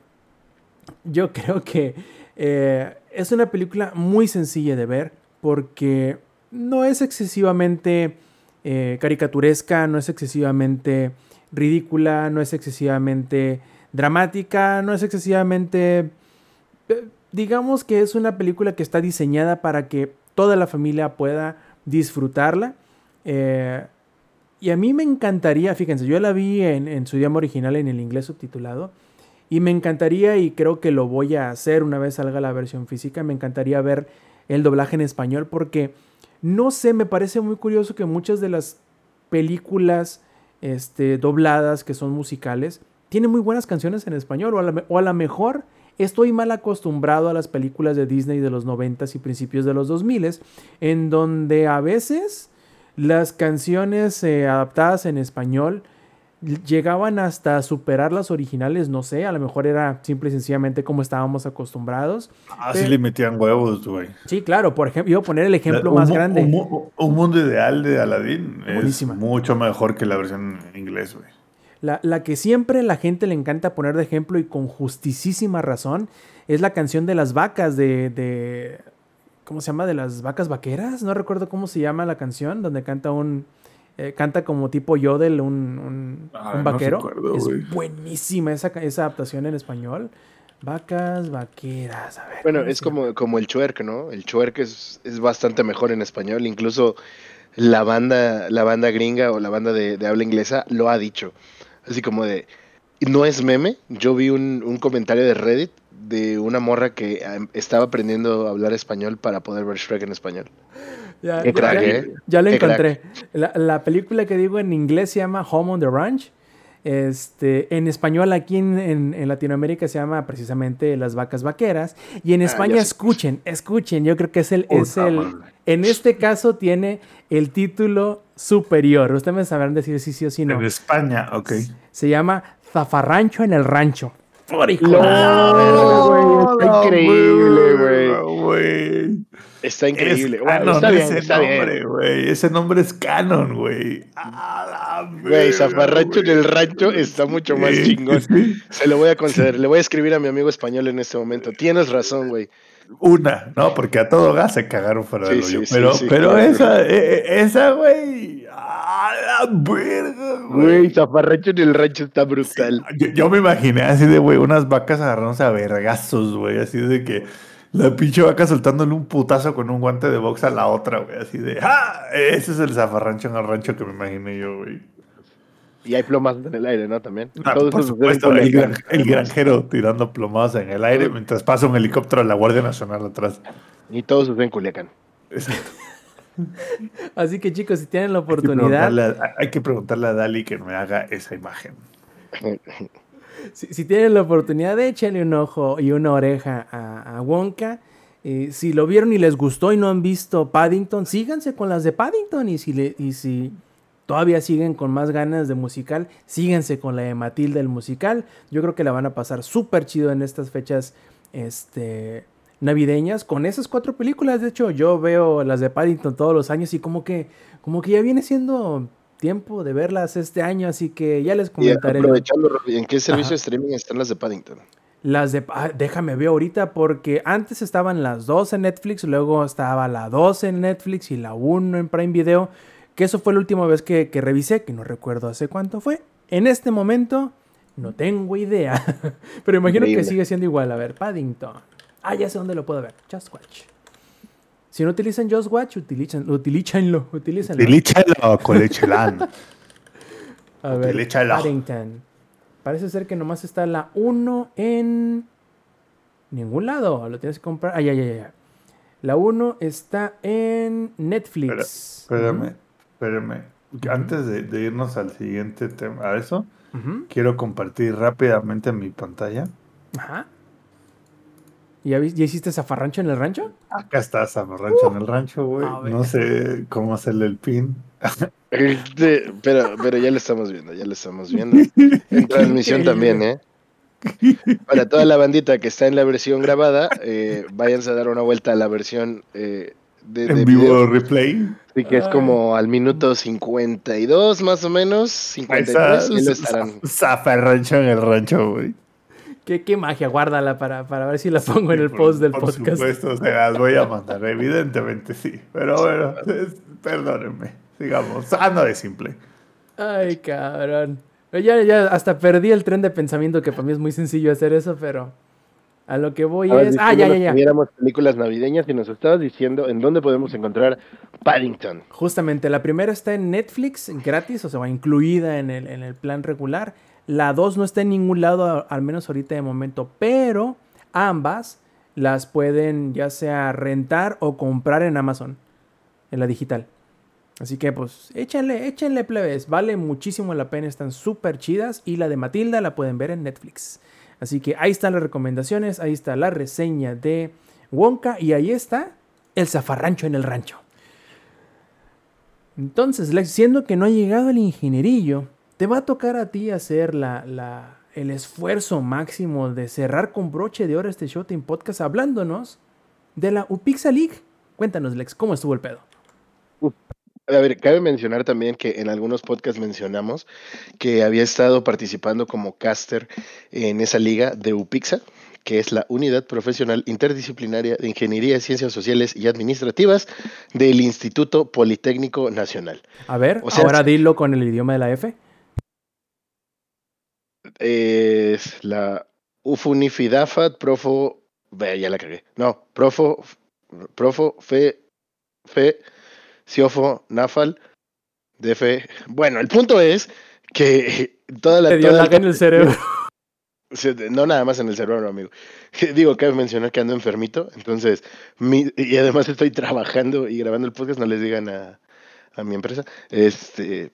yo creo que eh, es una película muy sencilla de ver porque no es excesivamente eh, caricaturesca, no es excesivamente ridícula, no es excesivamente dramática, no es excesivamente... eh, digamos que es una película que está diseñada para que toda la familia pueda disfrutarla. Eh, y a mí me encantaría, fíjense, yo la vi en, en su idioma original en el inglés subtitulado. Y me encantaría, y creo que lo voy a hacer una vez salga la versión física, me encantaría ver el doblaje en español porque, no sé, me parece muy curioso que muchas de las películas este, dobladas que son musicales tienen muy buenas canciones en español o a, la, o a lo mejor estoy mal acostumbrado a las películas de Disney de los 90s y principios de los 2000s en donde a veces las canciones eh, adaptadas en español llegaban hasta superar las originales, no sé, a lo mejor era simple y sencillamente como estábamos acostumbrados. Así Pero- le metían huevos, güey. Sí, claro, por ejemplo, iba a poner el ejemplo Un más grande. Un, mu- un mundo ideal de Aladdin es mucho mejor que la versión en inglés, güey. La, la que siempre la gente le encanta poner de ejemplo y con justísima razón es la canción de las vacas de, de- ¿Cómo se llama? De las vacas vaqueras. No recuerdo cómo se llama la canción, donde canta un... eh, canta como tipo Yodel, un, un, Ah, un no vaquero. recuerdo, es buenísima esa, esa adaptación en español. Vacas vaqueras, a ver. Bueno, ¿cómo es como, como el Chuerk, ¿no? El Chuerk es, es bastante mejor en español. Incluso la banda, la banda gringa o la banda de, de habla inglesa lo ha dicho. Así como de. No es meme. Yo vi un, un comentario de Reddit de una morra que em, estaba aprendiendo a hablar español para poder ver Shrek en español. Ya, crack, ya- ¿eh? ya lo Qué encontré. La, la película que digo en inglés se llama Home on the Ranch. Este, en español aquí en, en- en Latinoamérica se llama precisamente Las vacas vaqueras. Y en Ah, España escuchen, escuchen. Yo creo que es el, es el, en este caso tiene el título superior. Ustedes me sabrán decir si sí o si no. En España, ok. Se llama Zafarrancho en el Rancho. Por hijo ¡No! de. Está increíble, güey. Está increíble. Es Bueno, canon está bien, ese está nombre, güey. Ese nombre es canon, güey. Güey, verga, Zafarrancho en el rancho está mucho más Sí, chingón. Se lo voy a conceder. Le voy a escribir a mi amigo español en este momento. Tienes razón, güey. Una, no, porque a todo gas se cagaron fuera Sí, del sí, hoyo. sí, pero, sí, pero claro. esa, eh, eh, esa, güey. La verga, Güey. Zafarrancho en el rancho está brutal. Yo, yo me imaginé así de, güey, unas vacas agarrándose a vergazos, güey. Así de que la pinche vaca soltándole un putazo con un guante de box a la otra, güey. Así de, ¡ah! Ese es el zafarrancho en el rancho que me imaginé yo, güey. Y hay plomas en el aire, ¿no? También. Ah, Todo por supuesto, el, gran- granjero tirando plomadas en el aire mientras pasa un helicóptero de la Guardia Nacional atrás. Y todo sucede en Culiacán. Exacto. Así que chicos, si tienen la Hay que oportunidad, hay que preguntarle a Dali que me haga esa imagen. Si, si tienen la oportunidad, échenle un ojo y una oreja a, a Wonka. Eh, si lo vieron y les gustó y no han visto Paddington, síganse con las de Paddington. Y si, le- y si todavía siguen con más ganas de musical, síganse con la de Matilda el musical. Yo creo que la van a pasar súper chido en estas fechas este, navideñas con esas cuatro películas. De hecho, yo veo las de Paddington todos los años y como que, como que ya viene siendo tiempo de verlas este año. Así que ya les Y comentaré. aprovechando, ¿en qué servicio Ajá. de streaming están las de Paddington? Las de. ah, déjame ver ahorita, porque antes estaban las dos en Netflix, luego estaba la 2 en Netflix y la 1 en Prime Video. Que eso fue la última vez que, que revisé, que no recuerdo hace cuánto fue. En este momento, no tengo idea. Pero imagino Increíble. que sigue siendo igual. A ver, Paddington. Ah, ya sé dónde lo puedo ver. Just Watch. Si no utilizan Just Watch, utilizan, utilízanlo. Utilízanlo. Utilíchalo, colechelán. A ver. Paddington. Parece ser que nomás está la 1 en ningún lado. Lo tienes que comprar. Ay, ay, ay, ay. La 1 está en Netflix. Espérame, espérame. Antes de, de irnos al siguiente tema, a eso, quiero compartir rápidamente mi pantalla. Ajá. ¿Ya, vis- ¿Ya hiciste zafarrancho en el rancho? Acá está Zamarrancho en el rancho, güey. No sé cómo hacerle el pin. Este, pero, pero ya lo estamos viendo, ya lo estamos viendo. En transmisión también, ¿eh? Para toda la bandita que está en la versión grabada, eh, váyanse a dar una vuelta a la versión eh, de, de En video. vivo replay. Así que es Ay. como al minuto 52 más o menos, Ahí está, 53, y lo estarán. Zafarrancho en el rancho, güey. ¿Qué, qué magia? Guárdala para, para ver si la pongo en el Por- post del por podcast. supuesto, se las voy a mandar. Evidentemente sí. Pero bueno, es- perdónenme. Sigamos. Ando de simple. Ay, cabrón. Ya, ya hasta perdí el tren de pensamiento que para mí es muy sencillo hacer eso, pero a lo que voy ver, es... Ah, ya, ya, ya. que viéramos películas navideñas y nos estabas diciendo en dónde podemos encontrar Paddington. Justamente, la primera está en Netflix gratis, o sea, va incluida en el, en el plan regular. La 2 no está en ningún lado, al menos ahorita de momento, pero ambas las pueden ya sea rentar o comprar en Amazon, en la digital. Así que pues échenle, échenle plebes, vale muchísimo la pena, están súper chidas y la de Matilda la pueden ver en Netflix. Así que ahí están las recomendaciones, ahí está la reseña de Wonka y ahí está el zafarrancho en el rancho. Entonces, siendo que no ha llegado el ingenierillo, te va a tocar a ti hacer la, la- el esfuerzo máximo de cerrar con broche de oro este Showtime Podcast hablándonos de la Upixa League. Cuéntanos, Lex, ¿cómo estuvo el pedo? A ver, cabe mencionar también que en algunos podcasts mencionamos que había estado participando como caster en esa liga de Upixa, que es la Unidad Profesional Interdisciplinaria de Ingeniería, Ciencias Sociales y Administrativas del Instituto Politécnico Nacional. A ver, O sea, ahora dilo con el idioma de la F. Es la UFUNIFIDAFAT, Profo. Ve, ya la cagué. No, Profo. Profo, Fe. Fe. Ciofo, Nafal. DF. Bueno, el punto es que toda la. Te dio toda en el cerebro. No nada más en el cerebro, amigo. Digo, cabe mencionar que ando enfermito, entonces, mi- y además estoy trabajando y grabando el podcast, no les digan a, a mi empresa. Este,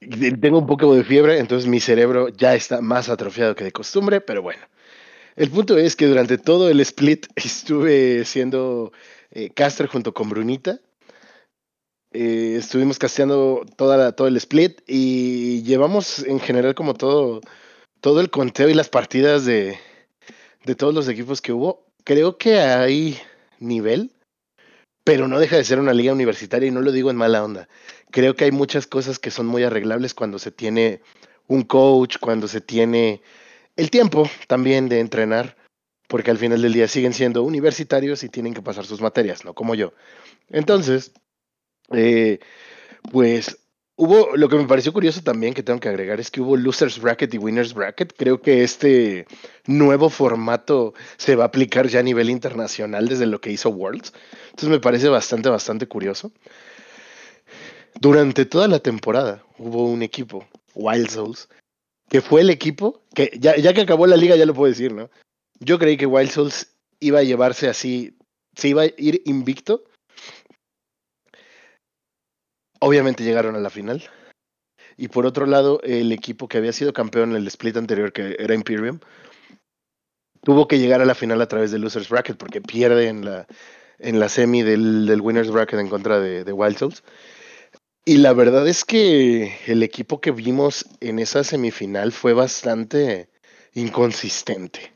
tengo un poco de fiebre, entonces mi cerebro ya está más atrofiado que de costumbre, pero bueno. El punto es que durante todo el split estuve siendo eh, caster junto con Brunita. Eh, estuvimos casteando toda todo el split y llevamos en general como todo todo el conteo y las partidas de, de todos los equipos que hubo, creo que hay nivel, pero no deja de ser una liga universitaria y no lo digo en mala onda. Creo que hay muchas cosas que son muy arreglables cuando se tiene un coach, cuando se tiene el tiempo también de entrenar, porque al final del día siguen siendo universitarios y tienen que pasar sus materias, no como yo. Entonces, eh, pues Hubo, lo que me pareció curioso también que tengo que agregar es que hubo Losers Bracket y Winners Bracket. Creo que este nuevo formato se va a aplicar ya a nivel internacional desde lo que hizo Worlds. Entonces me parece bastante, bastante curioso. Durante toda la temporada hubo un equipo, Wild Souls, que fue el equipo que ya, ya que acabó la liga ya lo puedo decir, ¿no? Yo creí que Wild Souls iba a llevarse así, se iba a ir invicto Obviamente llegaron a la final. Y por otro lado, el equipo que había sido campeón en el split anterior, que era Imperium, tuvo que llegar a la final a través del Losers Bracket porque pierde en la, en la semi del, Winners Bracket en contra de, de Wild Souls. Y la verdad es que el equipo que vimos en esa semifinal fue bastante inconsistente.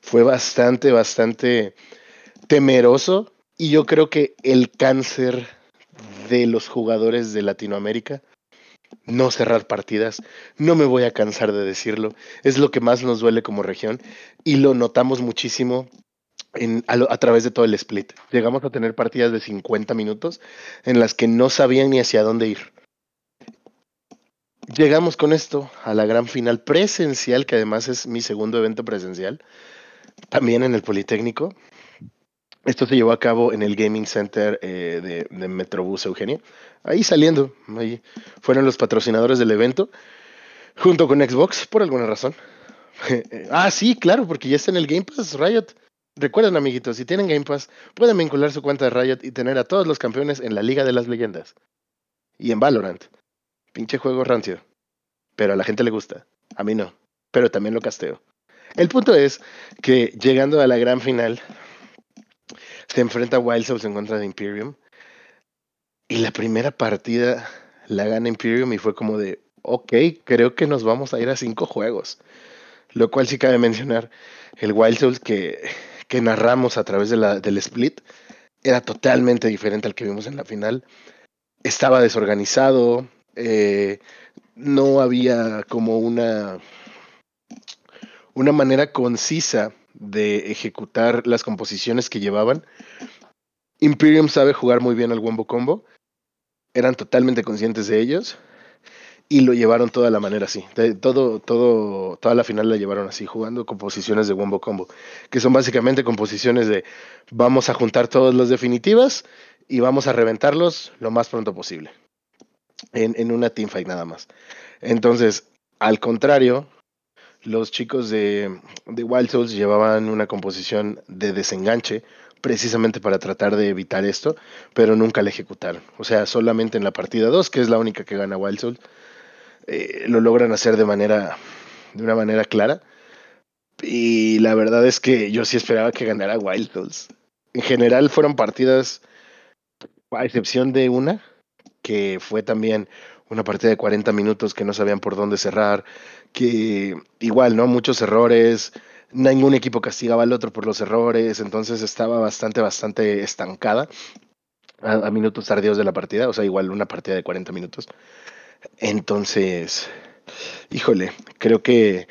Fue bastante, bastante temeroso. Y yo creo que el cáncer de los jugadores de Latinoamérica. No cerrar partidas, no me voy a cansar de decirlo, es lo que más nos duele como región y lo notamos muchísimo a través de todo el split. Llegamos a tener partidas de 50 minutos en las que no sabían ni hacia dónde ir. Llegamos con esto a la gran final presencial, que además es mi segundo evento presencial, también en el Politécnico. Esto se llevó a cabo en el Gaming Center eh, de, de Metrobús Eugenia. Ahí saliendo, ahí fueron los patrocinadores del evento, junto con Xbox, por alguna razón. ah, sí, claro, porque ya está en el Game Pass Riot. Recuerden, amiguitos, si tienen Game Pass, pueden vincular su cuenta de Riot y tener a todos los campeones en la Liga de las Leyendas. Y en Valorant. Pinche juego rancio. Pero a la gente le gusta. A mí no. Pero también lo casteo. El punto es que llegando a la gran final, se enfrenta Wild Souls en contra de Imperium. Y la primera partida la gana Imperium y fue como de, ok, creo que nos vamos a ir a cinco juegos. Lo cual sí cabe mencionar, el Wild Souls que, que narramos a través de la, del split era totalmente diferente al que vimos en la final. Estaba desorganizado, eh, no había como una, una manera concisa de ejecutar las composiciones que llevaban. Imperium sabe jugar muy bien al Wombo Combo. Eran totalmente conscientes de ellos. Y lo llevaron toda la manera así. Todo, todo, toda la final la llevaron así, jugando composiciones de Wombo Combo. Que son básicamente composiciones de vamos a juntar todos los definitivas y vamos a reventarlos lo más pronto posible. En, en una teamfight nada más. Entonces, al contrario, los chicos de, de Wild Souls llevaban una composición de desenganche precisamente para tratar de evitar esto, pero nunca la ejecutaron. O sea, solamente en la partida 2, que es la única que gana Wild Souls, eh, lo logran hacer de manera de una manera clara. Y la verdad es que yo sí esperaba que ganara Wild Souls. En general fueron partidas, a excepción de una, que fue también una partida de 40 minutos que no sabían por dónde cerrar, que igual, ¿no? Muchos errores, ningún equipo castigaba al otro por los errores, entonces estaba bastante, bastante estancada a, minutos tardíos de la partida, o sea, igual una partida de 40 minutos. Entonces, híjole, creo que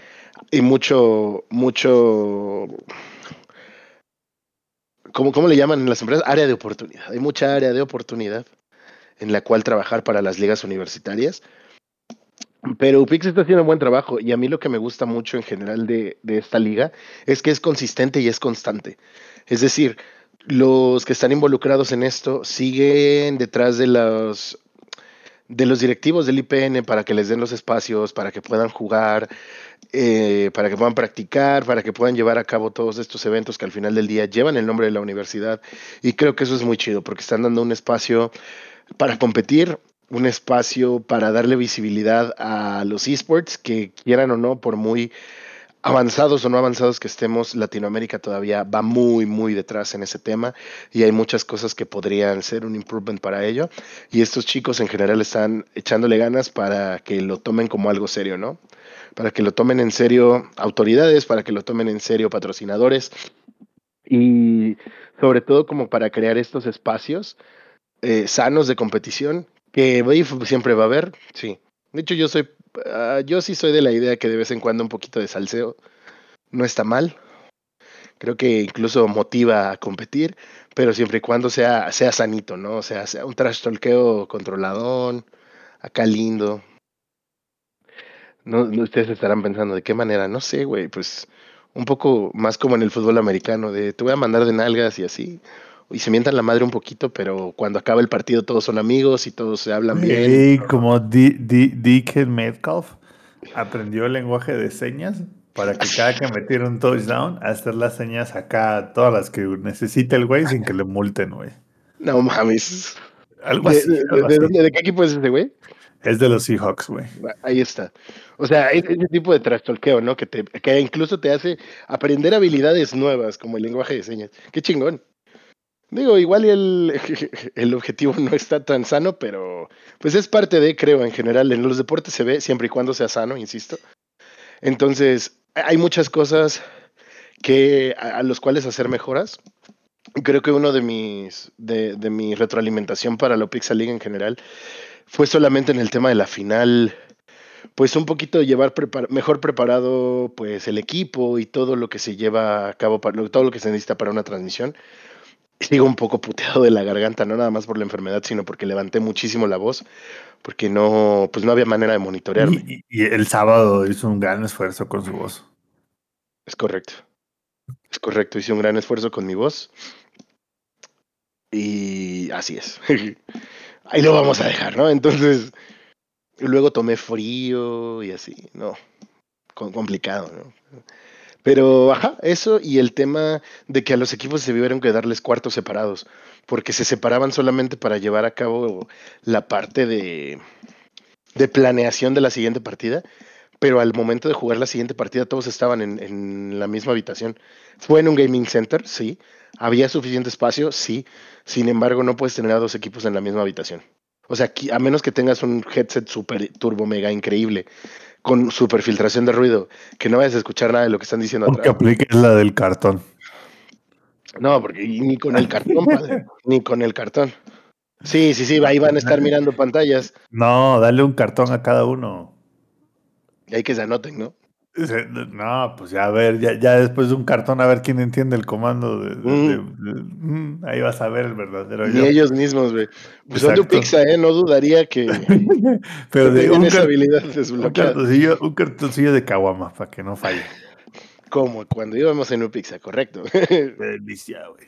y mucho, mucho, ¿cómo, ¿cómo le llaman en las empresas? Área de oportunidad. Hay mucha área de oportunidad en la cual trabajar para las ligas universitarias. Pero UPIX está haciendo un buen trabajo y a mí lo que me gusta mucho en general de, esta liga es que es consistente y es constante. Es decir, los que están involucrados en esto siguen detrás de los de los directivos del IPN para que les den los espacios, para que puedan jugar, eh, para que puedan practicar, para que puedan llevar a cabo todos estos eventos que al final del día llevan el nombre de la universidad. Y creo que eso es muy chido porque están dando un espacio para competir, un espacio para darle visibilidad a los esports que quieran o no, por muy avanzados o no avanzados que estemos, Latinoamérica todavía va muy, muy detrás en ese tema y hay muchas cosas que podrían ser un improvement para ello. Y estos chicos en general están echándole ganas para que lo tomen como algo serio, ¿no? Para que lo tomen en serio autoridades, para que lo tomen en serio patrocinadores y sobre todo como para crear estos espacios eh, sanos de competición que siempre va a haber, sí. De hecho, yo soy Ah, yo sí soy de la idea que de vez en cuando un poquito de salseo no está mal. Creo que incluso motiva a competir, pero siempre y cuando sea, sea sanito, ¿no? O sea, sea un trash talkeo controladón, acá lindo. No, ustedes estarán pensando, ¿de qué manera? No sé, güey, pues un poco más como en el fútbol americano, de te voy a mandar de nalgas y así y se mientan la madre un poquito, pero cuando acaba el partido todos son amigos y todos se hablan bien. Y como Deacon Metcalf aprendió el lenguaje de señas para que cada que metiera un touchdown, hacer las señas acá, todas las que necesite el güey sin que le multen, güey. No mames. Algo así. ¿De, qué equipo es ese güey? Es de los Seahawks, güey. Ahí está. O sea, ese tipo de trastolqueo, ¿no? Que, te, que incluso te hace aprender habilidades nuevas, como el lenguaje de señas. Qué chingón. Digo, igual el, el objetivo no está tan sano, pero pues es parte de, creo, en general. En los deportes se ve siempre y cuando sea sano, insisto. Entonces, hay muchas cosas que, a, los cuales hacer mejoras. Creo que uno de mis, de, de mi retroalimentación para la Pixel League en general fue solamente en el tema de la final, pues un poquito llevar mejor preparado pues el equipo y todo lo que se lleva a cabo, para, todo lo que se necesita para una transmisión sigo un poco puteado de la garganta, no nada más por la enfermedad, sino porque levanté muchísimo la voz, porque no, pues no había manera de monitorearme. Y, el sábado hizo un gran esfuerzo con su voz. Es correcto. Es correcto, hice un gran esfuerzo con mi voz. Y así es. Ahí lo vamos a dejar, ¿no? Entonces, luego tomé frío y así, no, complicado, ¿no? Pero, ajá, eso y el tema de que a los equipos se vivieron que darles cuartos separados, porque se separaban solamente para llevar a cabo la parte de, de planeación de la siguiente partida, pero al momento de jugar la siguiente partida todos estaban en, en, la misma habitación. Fue en un gaming center, sí. Había suficiente espacio, sí. Sin embargo, no puedes tener a dos equipos en la misma habitación. O sea, a menos que tengas un headset super turbo mega increíble con superfiltración de ruido, que no vayas a escuchar nada de lo que están diciendo atrás. que apliques la del cartón. No, porque ni con el cartón, padre, ni con el cartón. Sí, sí, sí, ahí van a estar mirando pantallas. No, dale un cartón a cada uno. Y hay que se anoten, ¿no? No, pues ya a ver, ya, ya, después de un cartón a ver quién entiende el comando de, mm. Mm, ahí vas a ver el verdadero Ni ellos mismos, güey. Pues son de pizza, ¿eh? No dudaría que, Pero de un, esa habilidad un, cartoncillo, un cartoncillo de caguama para que no falle. Como cuando íbamos en un pizza, correcto. Delicia, güey.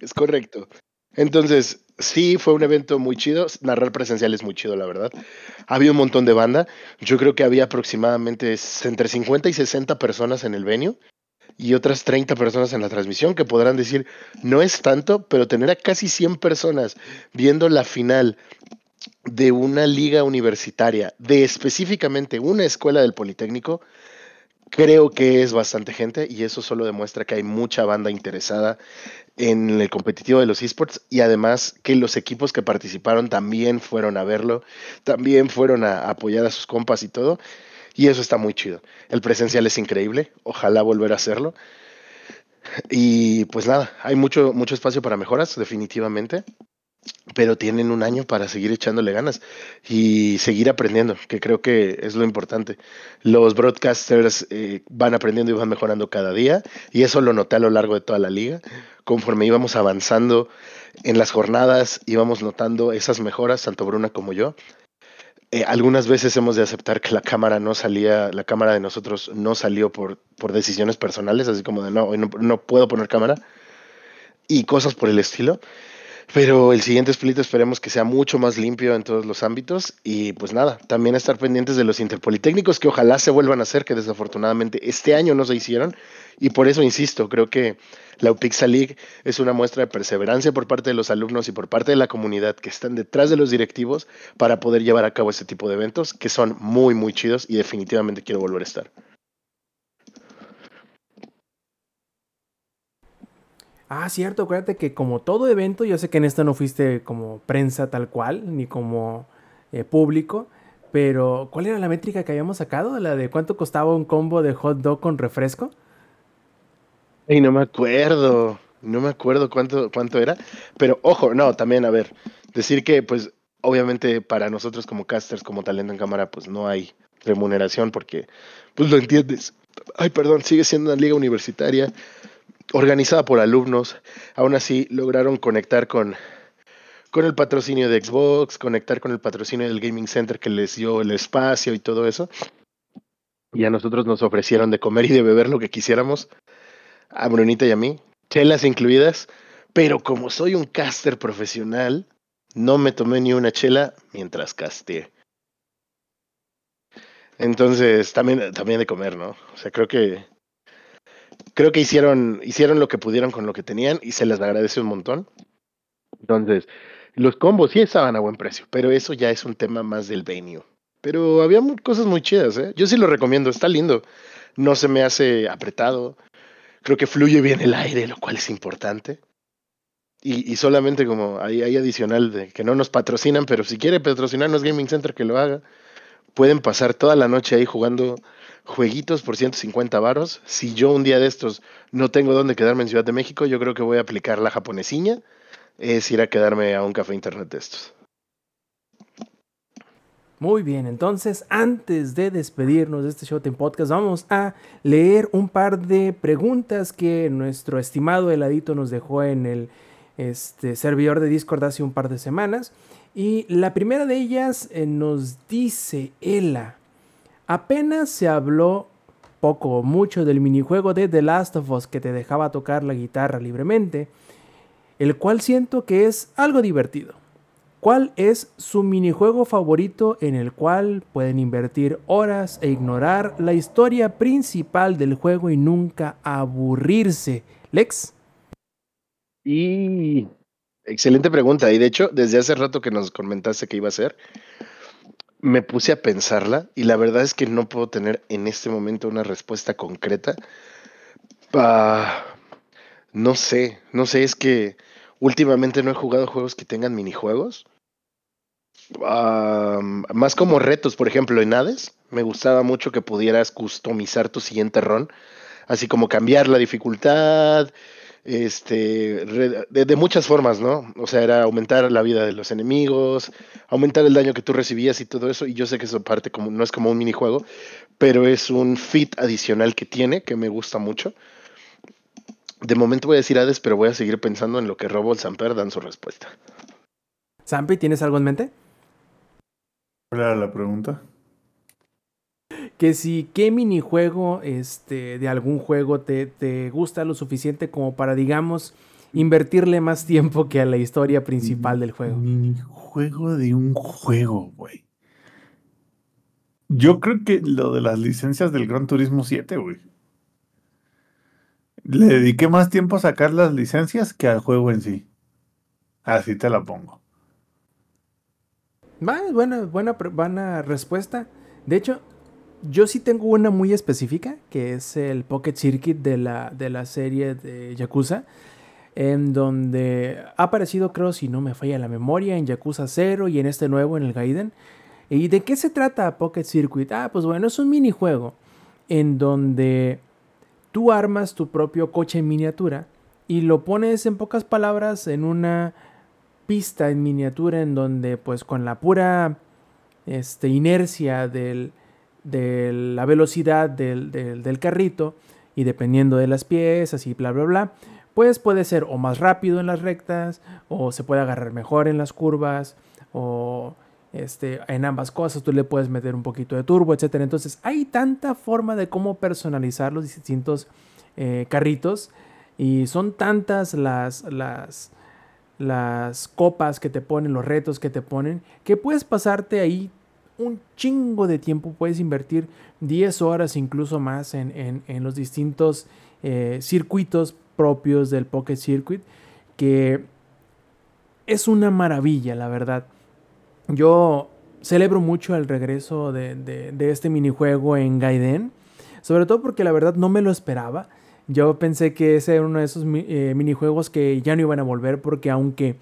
Es correcto. Entonces, sí, fue un evento muy chido. Narrar presencial es muy chido, la verdad. Había un montón de banda. Yo creo que había aproximadamente entre 50 y 60 personas en el venue y otras 30 personas en la transmisión que podrán decir, no es tanto, pero tener a casi 100 personas viendo la final de una liga universitaria, de específicamente una escuela del Politécnico, creo que es bastante gente y eso solo demuestra que hay mucha banda interesada en el competitivo de los esports y además que los equipos que participaron también fueron a verlo, también fueron a, apoyar a sus compas y todo. Y eso está muy chido. El presencial es increíble, ojalá volver a hacerlo. Y pues nada, hay mucho, mucho espacio para mejoras, definitivamente. Pero tienen un año para seguir echándole ganas y seguir aprendiendo, que creo que es lo importante. Los broadcasters eh, van aprendiendo y van mejorando cada día, y eso lo noté a lo largo de toda la liga. Conforme íbamos avanzando en las jornadas, íbamos notando esas mejoras, tanto Bruna como yo. Eh, algunas veces hemos de aceptar que la cámara no salía, la cámara de nosotros no salió por, por decisiones personales, así como de no, hoy no, no puedo poner cámara y cosas por el estilo. Pero el siguiente split esperemos que sea mucho más limpio en todos los ámbitos y pues nada, también estar pendientes de los interpolitécnicos que ojalá se vuelvan a hacer, que desafortunadamente este año no se hicieron y por eso insisto, creo que la UPIXA League es una muestra de perseverancia por parte de los alumnos y por parte de la comunidad que están detrás de los directivos para poder llevar a cabo este tipo de eventos que son muy muy chidos y definitivamente quiero volver a estar. Ah, cierto, acuérdate que como todo evento, yo sé que en esto no fuiste como prensa tal cual, ni como eh, público, pero ¿cuál era la métrica que habíamos sacado? ¿La de cuánto costaba un combo de hot dog con refresco? Y no me acuerdo, no me acuerdo cuánto, cuánto era, pero ojo, no, también, a ver, decir que pues obviamente para nosotros como casters, como talento en cámara, pues no hay remuneración porque, pues lo entiendes. Ay, perdón, sigue siendo una liga universitaria organizada por alumnos. Aún así, lograron conectar con, con el patrocinio de Xbox, conectar con el patrocinio del Gaming Center que les dio el espacio y todo eso. Y a nosotros nos ofrecieron de comer y de beber lo que quisiéramos, a Brunita y a mí, chelas incluidas, pero como soy un caster profesional, no me tomé ni una chela mientras casteé. Entonces, también, también de comer, ¿no? O sea, creo que creo que hicieron, hicieron lo que pudieron con lo que tenían y se les agradece un montón. Entonces, los combos sí estaban a buen precio, pero eso ya es un tema más del venue. Pero había cosas muy chidas, ¿eh? Yo sí lo recomiendo, está lindo. No se me hace apretado. Creo que fluye bien el aire, lo cual es importante. Y, solamente como hay, hay adicional de que no nos patrocinan, pero si quiere patrocinarnos Gaming Center, que lo haga. Pueden pasar toda la noche ahí jugando jueguitos por 150 varos. Si yo un día de estos no tengo dónde quedarme en Ciudad de México, yo creo que voy a aplicar la japonesiña, es ir a quedarme a un café internet de estos. Muy bien, entonces antes de despedirnos de este Showtime Podcast, vamos a leer un par de preguntas que nuestro estimado heladito nos dejó en el este, servidor de Discord hace un par de semanas. Y la primera de ellas eh, nos dice Ela, Apenas se habló poco o mucho del minijuego de The Last of Us que te dejaba tocar la guitarra libremente, el cual siento que es algo divertido. ¿Cuál es su minijuego favorito en el cual pueden invertir horas e ignorar la historia principal del juego y nunca aburrirse? Lex. Y excelente pregunta. Y de hecho, desde hace rato que nos comentaste que iba a ser, me puse a pensarla y la verdad es que no puedo tener en este momento una respuesta concreta. Ah, no sé, no sé, es que últimamente no he jugado juegos que tengan minijuegos. Más como retos, por ejemplo, en Hades, me gustaba mucho que pudieras customizar tu siguiente run, así como cambiar la dificultad, este, de, muchas formas, ¿no? O sea, era aumentar la vida de los enemigos, aumentar el daño que tú recibías y todo eso. Y yo sé que eso parte como, no es como un minijuego, pero es un fit adicional que tiene, que me gusta mucho. De momento voy a decir Hades, pero voy a seguir pensando en lo que Robo el Samper dan su respuesta. Sampi, ¿tienes algo en mente? ¿Cuál era la pregunta? Que si qué minijuego este, de algún juego te, te, gusta lo suficiente como para, digamos, invertirle más tiempo que a la historia principal del juego. Minijuego de un juego, güey. Yo creo que lo de las licencias del Gran Turismo 7, güey. Le dediqué más tiempo a sacar las licencias que al juego en sí. Así te la pongo. Va, buena, buena, buena respuesta. De hecho, yo sí tengo una muy específica, que es el Pocket Circuit de la, de la serie de Yakuza, en donde ha aparecido, creo, si no me falla la memoria, en Yakuza 0 y en este nuevo, en el Gaiden. ¿Y de qué se trata Pocket Circuit? Ah, pues bueno, es un minijuego en donde tú armas tu propio coche en miniatura y lo pones en pocas palabras en una pista en miniatura en donde pues con la pura este, inercia del, de la velocidad del, del, del, carrito y dependiendo de las piezas y bla bla bla, pues puede ser o más rápido en las rectas o se puede agarrar mejor en las curvas o este, en ambas cosas tú le puedes meter un poquito de turbo, etc. Entonces hay tanta forma de cómo personalizar los distintos eh, carritos y son tantas las, las, las copas que te ponen, los retos que te ponen, que puedes pasarte ahí un chingo de tiempo, puedes invertir 10 horas incluso más en, en, en los distintos eh, circuitos propios del Pocket Circuit, que es una maravilla, la verdad. Yo celebro mucho el regreso de, de, este minijuego en Gaiden, sobre todo porque la verdad no me lo esperaba. Yo pensé que ese era uno de esos eh, minijuegos que ya no iban a volver porque aunque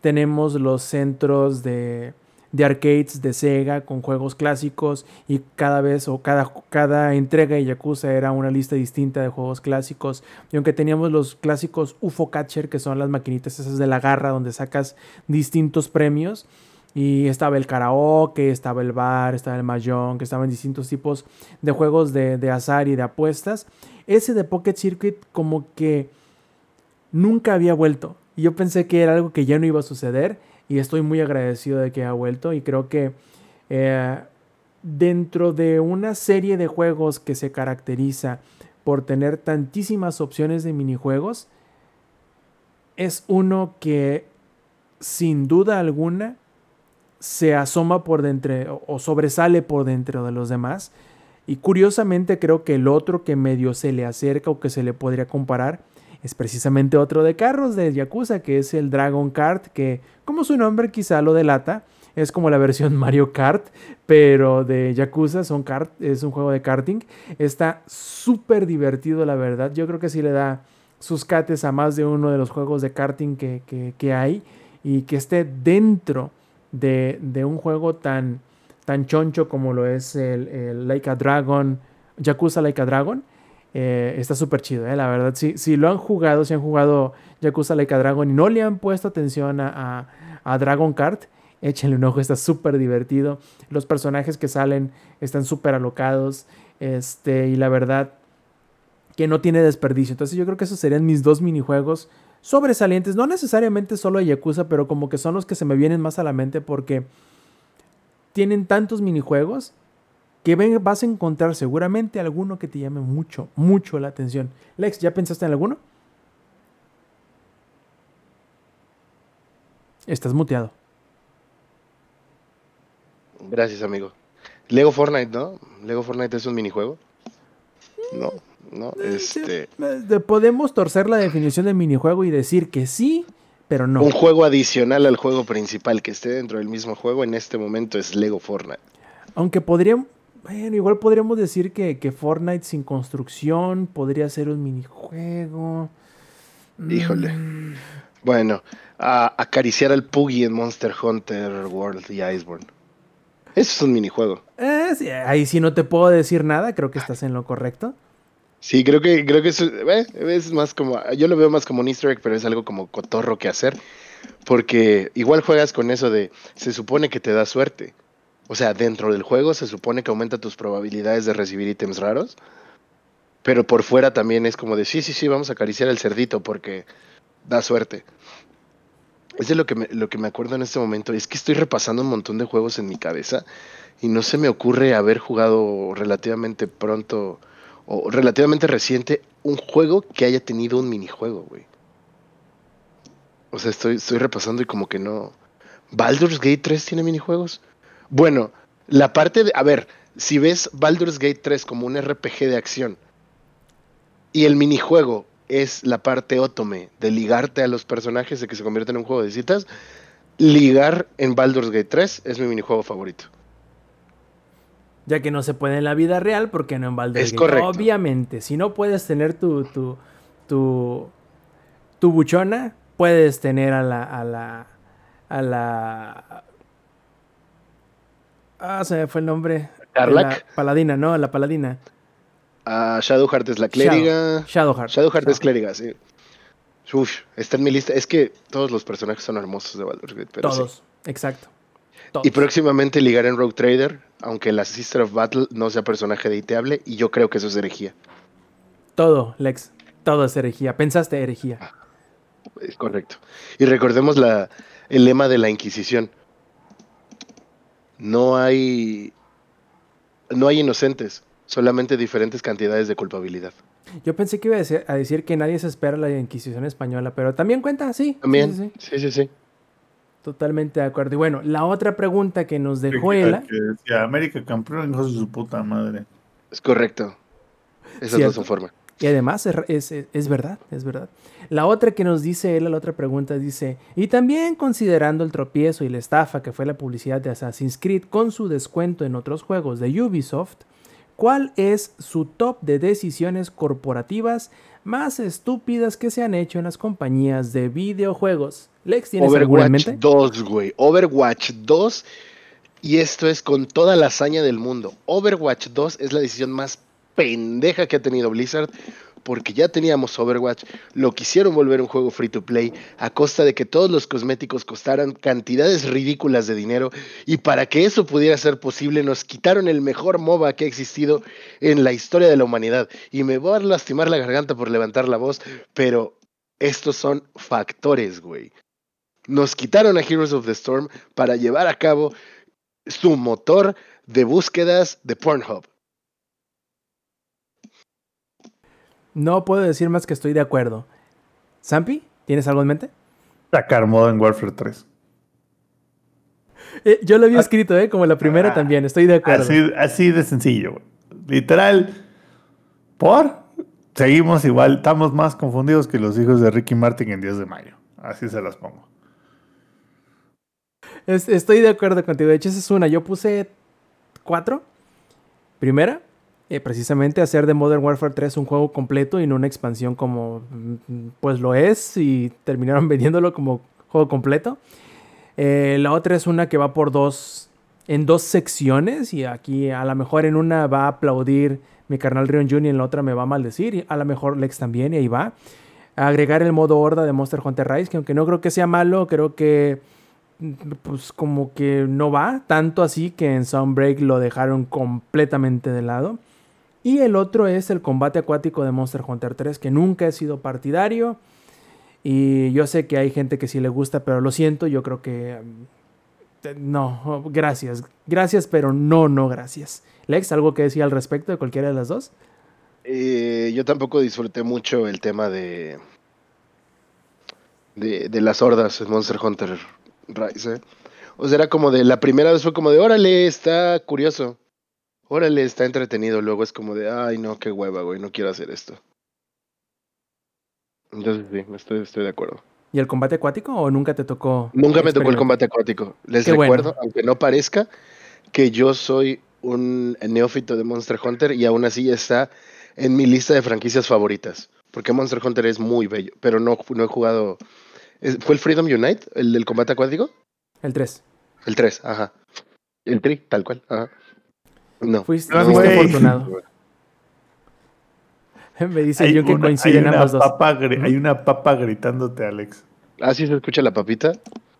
tenemos los centros de, de arcades de Sega con juegos clásicos y cada vez o cada, cada entrega de Yakuza era una lista distinta de juegos clásicos y aunque teníamos los clásicos UFO Catcher que son las maquinitas esas de la garra donde sacas distintos premios y estaba el karaoke, estaba el bar, estaba el mahjong, que estaban distintos tipos de juegos de, de azar y de apuestas. Ese de Pocket Circuit como que nunca había vuelto. Y yo pensé que era algo que ya no iba a suceder y estoy muy agradecido de que ha vuelto y creo que eh, dentro de una serie de juegos que se caracteriza por tener tantísimas opciones de minijuegos, es uno que sin duda alguna se asoma por dentro o sobresale por dentro de los demás. Y curiosamente creo que el otro que medio se le acerca o que se le podría comparar es precisamente otro de carros de Yakuza, que es el Dragon Kart, que como su nombre quizá lo delata, es como la versión Mario Kart, pero de Yakuza, son kart, es un juego de karting. Está súper divertido, la verdad. Yo creo que sí le da sus cates a más de uno de los juegos de karting que, que, hay y que esté dentro de, de, un juego tan, tan choncho como lo es el, el Like a Dragon, Yakuza Like a Dragon. Eh, está súper chido, eh, la verdad. Si, si, lo han jugado, si han jugado Yakuza Like a Dragon y no le han puesto atención a, a, Dragon Kart, échenle un ojo, está súper divertido. Los personajes que salen están súper alocados. Este, y la verdad que no tiene desperdicio. Entonces yo creo que esos serían mis dos minijuegos sobresalientes. No necesariamente solo de Yakuza, pero como que son los que se me vienen más a la mente porque tienen tantos minijuegos que vas a encontrar seguramente alguno que te llame mucho, mucho la atención. Lex, ¿ya pensaste en alguno? Estás muteado. Gracias, amigo. Lego Fortnite, ¿no? Lego Fortnite es un minijuego. No, no, este. Podemos torcer la definición de minijuego y decir que sí, pero no. Un juego adicional al juego principal que esté dentro del mismo juego en este momento es Lego Fortnite. Aunque podríamos. Bueno, igual podríamos decir que, que Fortnite sin construcción podría ser un minijuego. Híjole. Mm. Bueno, a acariciar al Puggy en Monster Hunter World y Iceborne. Eso es un minijuego. Eh, sí, ahí sí no te puedo decir nada, creo que estás en lo correcto. Sí, creo que, creo que eso, eh, es más como, yo lo veo más como un easter egg, pero es algo como cotorro que hacer, porque igual juegas con eso de, se supone que te da suerte, o sea, dentro del juego se supone que aumenta tus probabilidades de recibir ítems raros, pero por fuera también es como de, sí, sí, sí, vamos a acariciar el cerdito porque da suerte. Es de lo que, me, lo que me acuerdo en este momento, es que estoy repasando un montón de juegos en mi cabeza y no se me ocurre haber jugado relativamente pronto o relativamente reciente un juego que haya tenido un minijuego, güey. O sea, estoy, estoy repasando y como que no. ¿Baldur's Gate 3 tiene minijuegos? Bueno, la parte de. A ver, si ves Baldur's Gate 3 como un RPG de acción y el minijuego es la parte ótome de ligarte a los personajes de que se convierte en un juego de citas, ligar en Baldur's Gate 3 es mi minijuego favorito ya que no se puede en la vida real, porque no en Baldur's es Gate. Correcto. Obviamente, si no puedes tener tu, tu, tu, tu buchona, puedes tener a la, a la, a la, ah, se me fue el nombre. Carlac. Paladina, no, la paladina. Uh, Shadowheart es la clériga. Shadow, Shadowheart. Shadowheart Shadow. es clériga, sí. Uf, está en mi lista. Es que todos los personajes son hermosos de Baldur's Gate, pero sí. Todos, exacto. Todos. Y próximamente ligar en Rogue Trader, aunque la Sister of Battle no sea personaje deiteable, y yo creo que eso es herejía. Todo, Lex. Todo es herejía. Pensaste herejía. Es correcto. Y recordemos la, el lema de la Inquisición. No hay. No hay inocentes, solamente diferentes cantidades de culpabilidad. Yo pensé que iba a decir, a decir que nadie se espera la Inquisición española, pero también cuenta, sí. También. Sí, sí, sí. Sí, sí, sí. Totalmente de acuerdo. Y bueno, la otra pregunta que nos dejó Ela. Que decía, América campeón, hijos de su puta madre. Es correcto. Esa Cierto. es su forma. Y además es, es- es- verdad, es verdad. La otra que nos dice él, la otra pregunta dice, y también considerando el tropiezo y la estafa que fue la publicidad de Assassin's Creed con su descuento en otros juegos de Ubisoft, ¿cuál es su top de decisiones corporativas más estúpidas que se han hecho en las compañías de videojuegos? Lex, ¿tienes Overwatch mente? 2, güey. Overwatch 2. Y esto es con toda la hazaña del mundo. Overwatch 2 es la decisión más pendeja que ha tenido Blizzard. Porque ya teníamos Overwatch, lo quisieron volver un juego free to play a costa de que todos los cosméticos costaran cantidades ridículas de dinero. Y para que eso pudiera ser posible, nos quitaron el mejor MOBA que ha existido en la historia de la humanidad. Y me voy a lastimar la garganta por levantar la voz, pero estos son factores, güey. Nos quitaron a Heroes of the Storm para llevar a cabo su motor de búsquedas de Pornhub. No puedo decir más que estoy de acuerdo. ¿Zampi? ¿Tienes algo en mente? Sacar modo en Warfare 3. Eh, yo lo había escrito, ¿eh? Como la primera Ah, también, estoy de acuerdo. Así, así de sencillo, güey. Literal. ¿Por? Seguimos igual, estamos más confundidos que los hijos de Ricky Martin en 10 de mayo. Así se las pongo. Es- estoy de acuerdo contigo. De hecho, esa es una. Yo puse cuatro. Primera, eh, precisamente hacer de Modern Warfare 3 un juego completo y no una expansión como mm, pues lo es y terminaron vendiéndolo como juego completo. Eh, la otra es una que va por dos, en dos secciones y aquí a lo mejor en una va a aplaudir mi carnal Rion Jr. y en la otra me va a maldecir y a lo mejor Lex también y ahí va. Agregar el modo horda de Monster Hunter Rise, que aunque no creo que sea malo, creo que mm, pues como que no va tanto así que en Soundbreak lo dejaron completamente de lado. Y el otro es el combate acuático de Monster Hunter 3, que nunca he sido partidario. Y yo sé que hay gente que sí le gusta, pero lo siento, yo creo que... mm, No, gracias. Gracias, pero no, no, gracias. Lex, ¿algo que decir al respecto de cualquiera de las dos? Eh, yo tampoco disfruté mucho el tema de, de, de las hordas en Monster Hunter Rise. ¿eh? O sea, era como de, la primera vez fue como de, órale, está curioso. Órale, está entretenido. Luego es como de, ay, no, qué hueva, güey, no quiero hacer esto. Entonces, sí, estoy, estoy de acuerdo. ¿Y el combate acuático o nunca te tocó? Nunca me tocó el combate acuático. Les Qué bueno. recuerdo, aunque no parezca, que yo soy un neófito de Monster Hunter y aún así está en mi lista de franquicias favoritas. Porque Monster Hunter es muy bello, pero no, no he jugado. ¿es- ¿Fue el Freedom Unite? ¿El del combate acuático? El 3. El 3, ajá. El 3, tal cual, ajá. No. Fuiste, Ah, fuiste afortunado. Me dice Hay yo que una- coinciden hay ambos dos. papa. Hay una papa gritándote, Alex. Ah, sí se escucha la papita.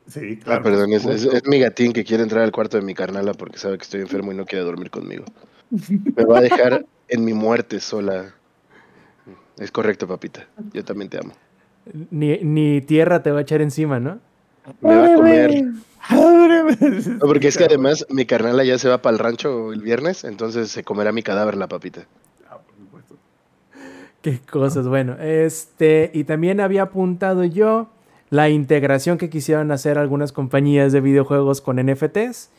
Sí, Ah, claro. perdón, es, es- es mi gatín que quiere entrar al cuarto de mi carnala porque sabe que estoy enfermo y no quiere dormir conmigo. Me va a dejar en mi muerte sola. Es correcto, papita. Yo también te amo. Ni, ni tierra te va a echar encima, ¿no? Me va a comer. Ábreme. No, porque es que además mi carnala ya se va para el rancho el viernes, entonces se comerá mi cadáver la papita. Ah, por supuesto. Qué cosas, bueno. Este, y también había apuntado yo la integración que quisieron hacer algunas compañías de videojuegos con NFTs.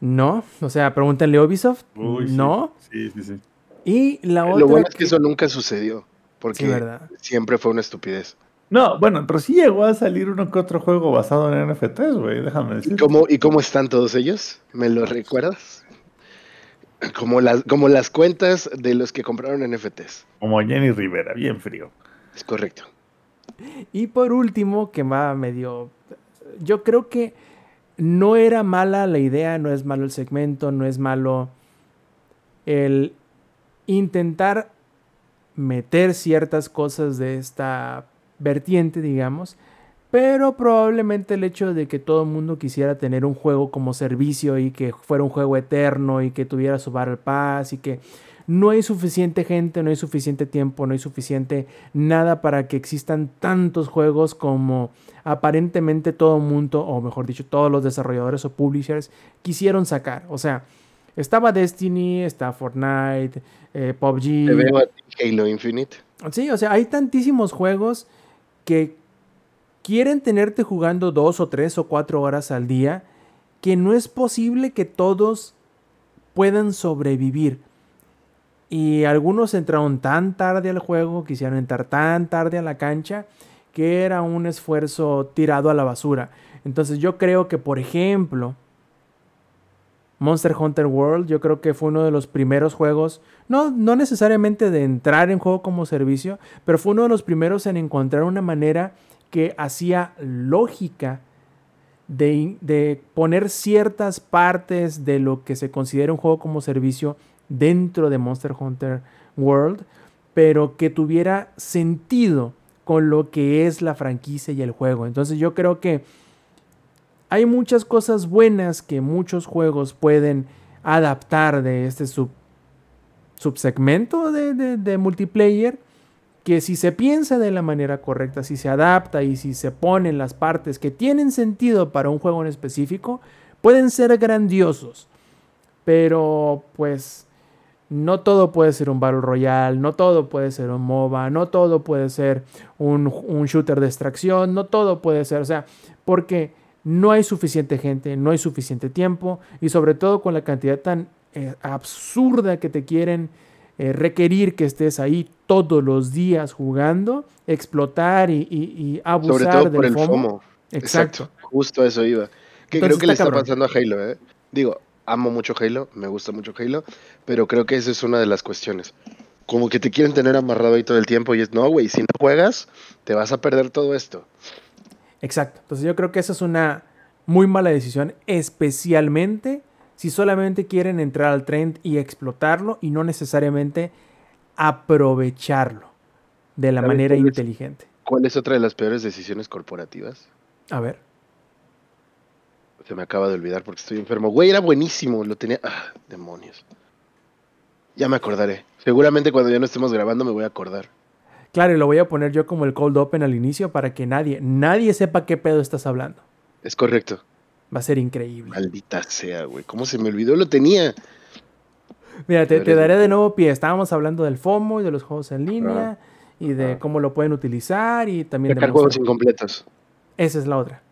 No, o sea, pregúntenle a Ubisoft. Uy, no. Sí, sí, sí. Y la otra. Lo bueno es que que- eso nunca sucedió, porque siempre fue una estupidez. No, bueno, pero sí llegó a salir uno que otro juego basado en NFTs, güey. Déjame ¿Y decir. cómo, ¿Y cómo están todos ellos? ¿Me lo recuerdas? Como las, como las cuentas de los que compraron NFTs. Como Jenny Rivera, bien frío. Es correcto. Y por último, que va medio. Yo creo que no era mala la idea, no es malo el segmento, no es malo el intentar meter ciertas cosas de esta vertiente, digamos. Pero probablemente el hecho de que todo el mundo quisiera tener un juego como servicio y que fuera un juego eterno y que tuviera su Battle Pass y que no hay suficiente gente, no hay suficiente tiempo, no hay suficiente nada para que existan tantos juegos como aparentemente todo el mundo, o mejor dicho, todos los desarrolladores o publishers quisieron sacar. O sea, estaba Destiny, está Fortnite, eh, PUBG. Te veo a Halo Infinite. Sí, o sea, hay tantísimos juegos que quieren tenerte jugando dos o tres o cuatro horas al día que no es posible que todos puedan sobrevivir. Y algunos entraron tan tarde al juego, quisieron entrar tan tarde a la cancha, que era un esfuerzo tirado a la basura. Entonces yo creo que, por ejemplo, Monster Hunter World, yo creo que fue uno de los primeros juegos, no, no necesariamente de entrar en juego como servicio, pero fue uno de los primeros en encontrar una manera que hacía lógica de, de, poner ciertas partes de lo que se considera un juego como servicio dentro de Monster Hunter World, pero que tuviera sentido con lo que es la franquicia y el juego. Entonces yo creo que hay muchas cosas buenas que muchos juegos pueden adaptar de este sub, subsegmento de, de, multiplayer que si se piensa de la manera correcta, si se adapta y si se ponen las partes que tienen sentido para un juego en específico, pueden ser grandiosos. Pero pues no todo puede ser un Battle Royale, no todo puede ser un MOBA, no todo puede ser un, un, shooter de extracción, no todo puede ser, o sea, porque no hay suficiente gente, no hay suficiente tiempo y sobre todo con la cantidad tan eh, absurda que te quieren eh, requerir que estés ahí todos los días jugando, explotar y, y, y abusar sobre todo del por el FOMO. FOMO. Exacto. Exacto. justo a eso iba. Que Entonces, creo que le está cabrón. pasando a Halo, ¿eh? Digo, amo mucho Halo, me gusta mucho Halo, pero creo que esa es una de las cuestiones. Como que te quieren tener amarrado ahí todo el tiempo y es, no, güey, si no juegas, te vas a perder todo esto. Exacto. Entonces yo creo que esa es una muy mala decisión, especialmente si solamente quieren entrar al trend y explotarlo y no necesariamente aprovecharlo de la manera cuál inteligente. Es, ¿Cuál es otra de las peores decisiones corporativas? A ver. Se me acaba de olvidar porque estoy enfermo. Güey, era buenísimo. Lo tenía. Ah, demonios. Ya me acordaré. Seguramente cuando ya no estemos grabando me voy a acordar. Claro, y lo voy a poner yo como el cold open al inicio para que nadie, nadie sepa qué pedo estás hablando. Es correcto. Va a ser increíble. Maldita sea, güey. ¿Cómo se me olvidó? Lo tenía. Mira, te, te, daré de nuevo pie. Estábamos hablando del FOMO y de los juegos en línea ah. y de ah. cómo lo pueden utilizar y también Sacar de juegos incompletos. Esa es la otra.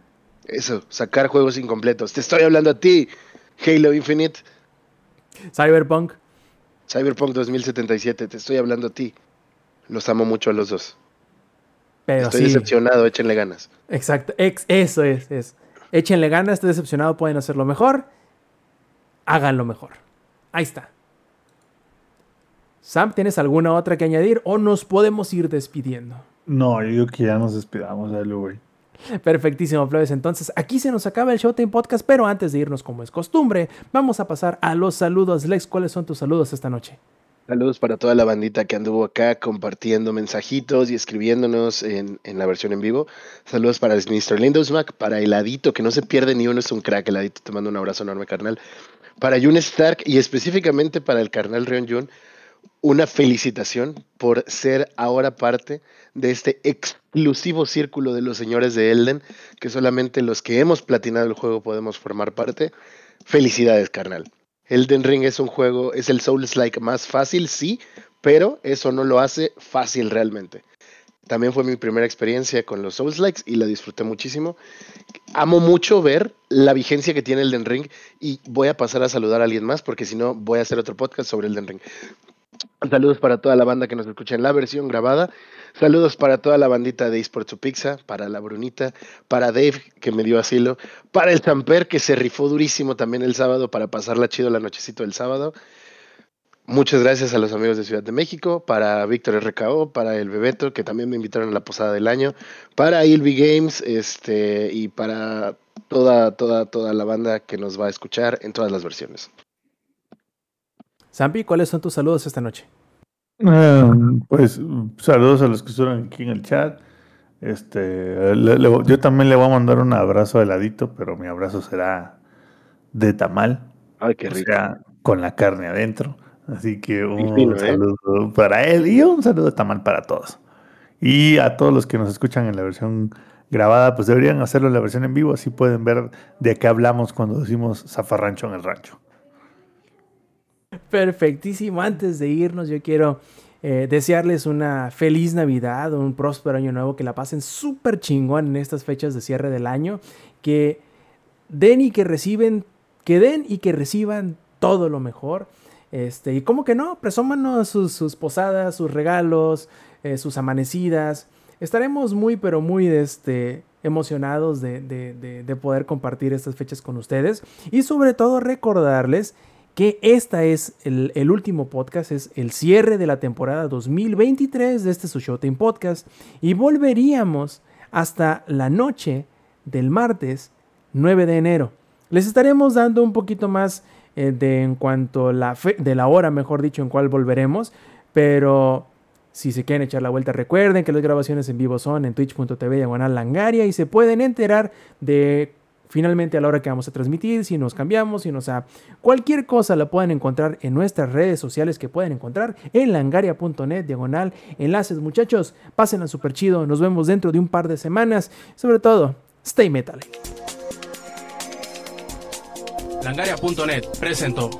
Eso, sacar juegos incompletos. Te estoy hablando a ti, Halo Infinite. Cyberpunk. Cyberpunk 2077, te estoy hablando a ti. Los amo mucho a los dos. Pero estoy sí. decepcionado, échenle ganas. Exacto, Ex eso es, es. Échenle ganas, estoy decepcionado, pueden hacerlo mejor. Háganlo mejor. Ahí está. Sam, ¿tienes alguna otra que añadir o nos podemos ir despidiendo? No, yo digo que ya nos despidamos, dale, güey. Perfectísimo, plebes. Entonces, aquí se nos acaba el Showtime Podcast, pero antes de irnos, como es costumbre, vamos a pasar a los saludos. Lex, ¿cuáles son tus saludos esta noche? Saludos para toda la bandita que anduvo acá compartiendo mensajitos y escribiéndonos en, en la versión en vivo. Saludos para el Mr. Lindosmack, para Heladito, que no se pierde ni uno, es un crack. Heladito, te mando un abrazo enorme, carnal. Para Jun Stark y específicamente para el carnal Rion Jun, una felicitación por ser ahora parte de este exclusivo círculo de los señores de Elden, que solamente los que hemos platinado el juego podemos formar parte. Felicidades, carnal. Elden Ring es un juego, es el Souls-like más fácil, sí, pero eso no lo hace fácil realmente. También fue mi primera experiencia con los Souls-likes y la disfruté muchísimo. Amo mucho ver la vigencia que tiene Elden Ring y voy a pasar a saludar a alguien más porque si no voy a hacer otro podcast sobre Elden Ring. Saludos para toda la banda que nos escucha en la versión grabada. Saludos para toda la bandita de eSports Pizza, para la Brunita, para Dave que me dio asilo, para el Samper que se rifó durísimo también el sábado para pasarla chido la nochecito del sábado. Muchas gracias a los amigos de Ciudad de México, para Víctor RKO, para el Bebeto, que también me invitaron a la posada del año, para Ilvi Games, este, y para toda, toda, toda la banda que nos va a escuchar en todas las versiones. Zampi, ¿cuáles son tus saludos esta noche? Um, pues saludos a los que estuvieron aquí en el chat. Este, le- le- yo también le voy a mandar un abrazo heladito, pero mi abrazo será de tamal, Ay, qué o rico. sea, con la carne adentro. Así que un fino, ¿eh? saludo para él y un saludo de tamal para todos. Y a todos los que nos escuchan en la versión grabada, pues deberían hacerlo en la versión en vivo, así pueden ver de qué hablamos cuando decimos zafarrancho en el rancho. Perfectísimo. Antes de irnos, yo quiero eh, desearles una feliz Navidad, un próspero año nuevo, que la pasen súper chingón en estas fechas de cierre del año, que den y que reciben, que den y que reciban todo lo mejor. Este, y como que no, presómanos sus, sus posadas, sus regalos, eh, sus amanecidas. Estaremos muy, pero muy este, emocionados de, de- de- de poder compartir estas fechas con ustedes. Y sobre todo recordarles que esta es el, último podcast, es el cierre de la temporada 2023 de este su Showtime Podcast. Y volveríamos hasta la noche del martes 9 de enero. Les estaremos dando un poquito más eh, de en cuanto la fe- de la hora, mejor dicho, en cuál volveremos. Pero si se quieren echar la vuelta, recuerden que las grabaciones en vivo son en twitch.tv diagonal langaria y se pueden enterar de finalmente a la hora que vamos a transmitir, si nos cambiamos, si nos ha... Cualquier cosa la pueden encontrar en nuestras redes sociales que pueden encontrar en langaria.net diagonal enlaces. Muchachos, pásenla súper chido. Nos vemos dentro de un par de semanas. Sobre todo, stay metal. Langaria.net presentó.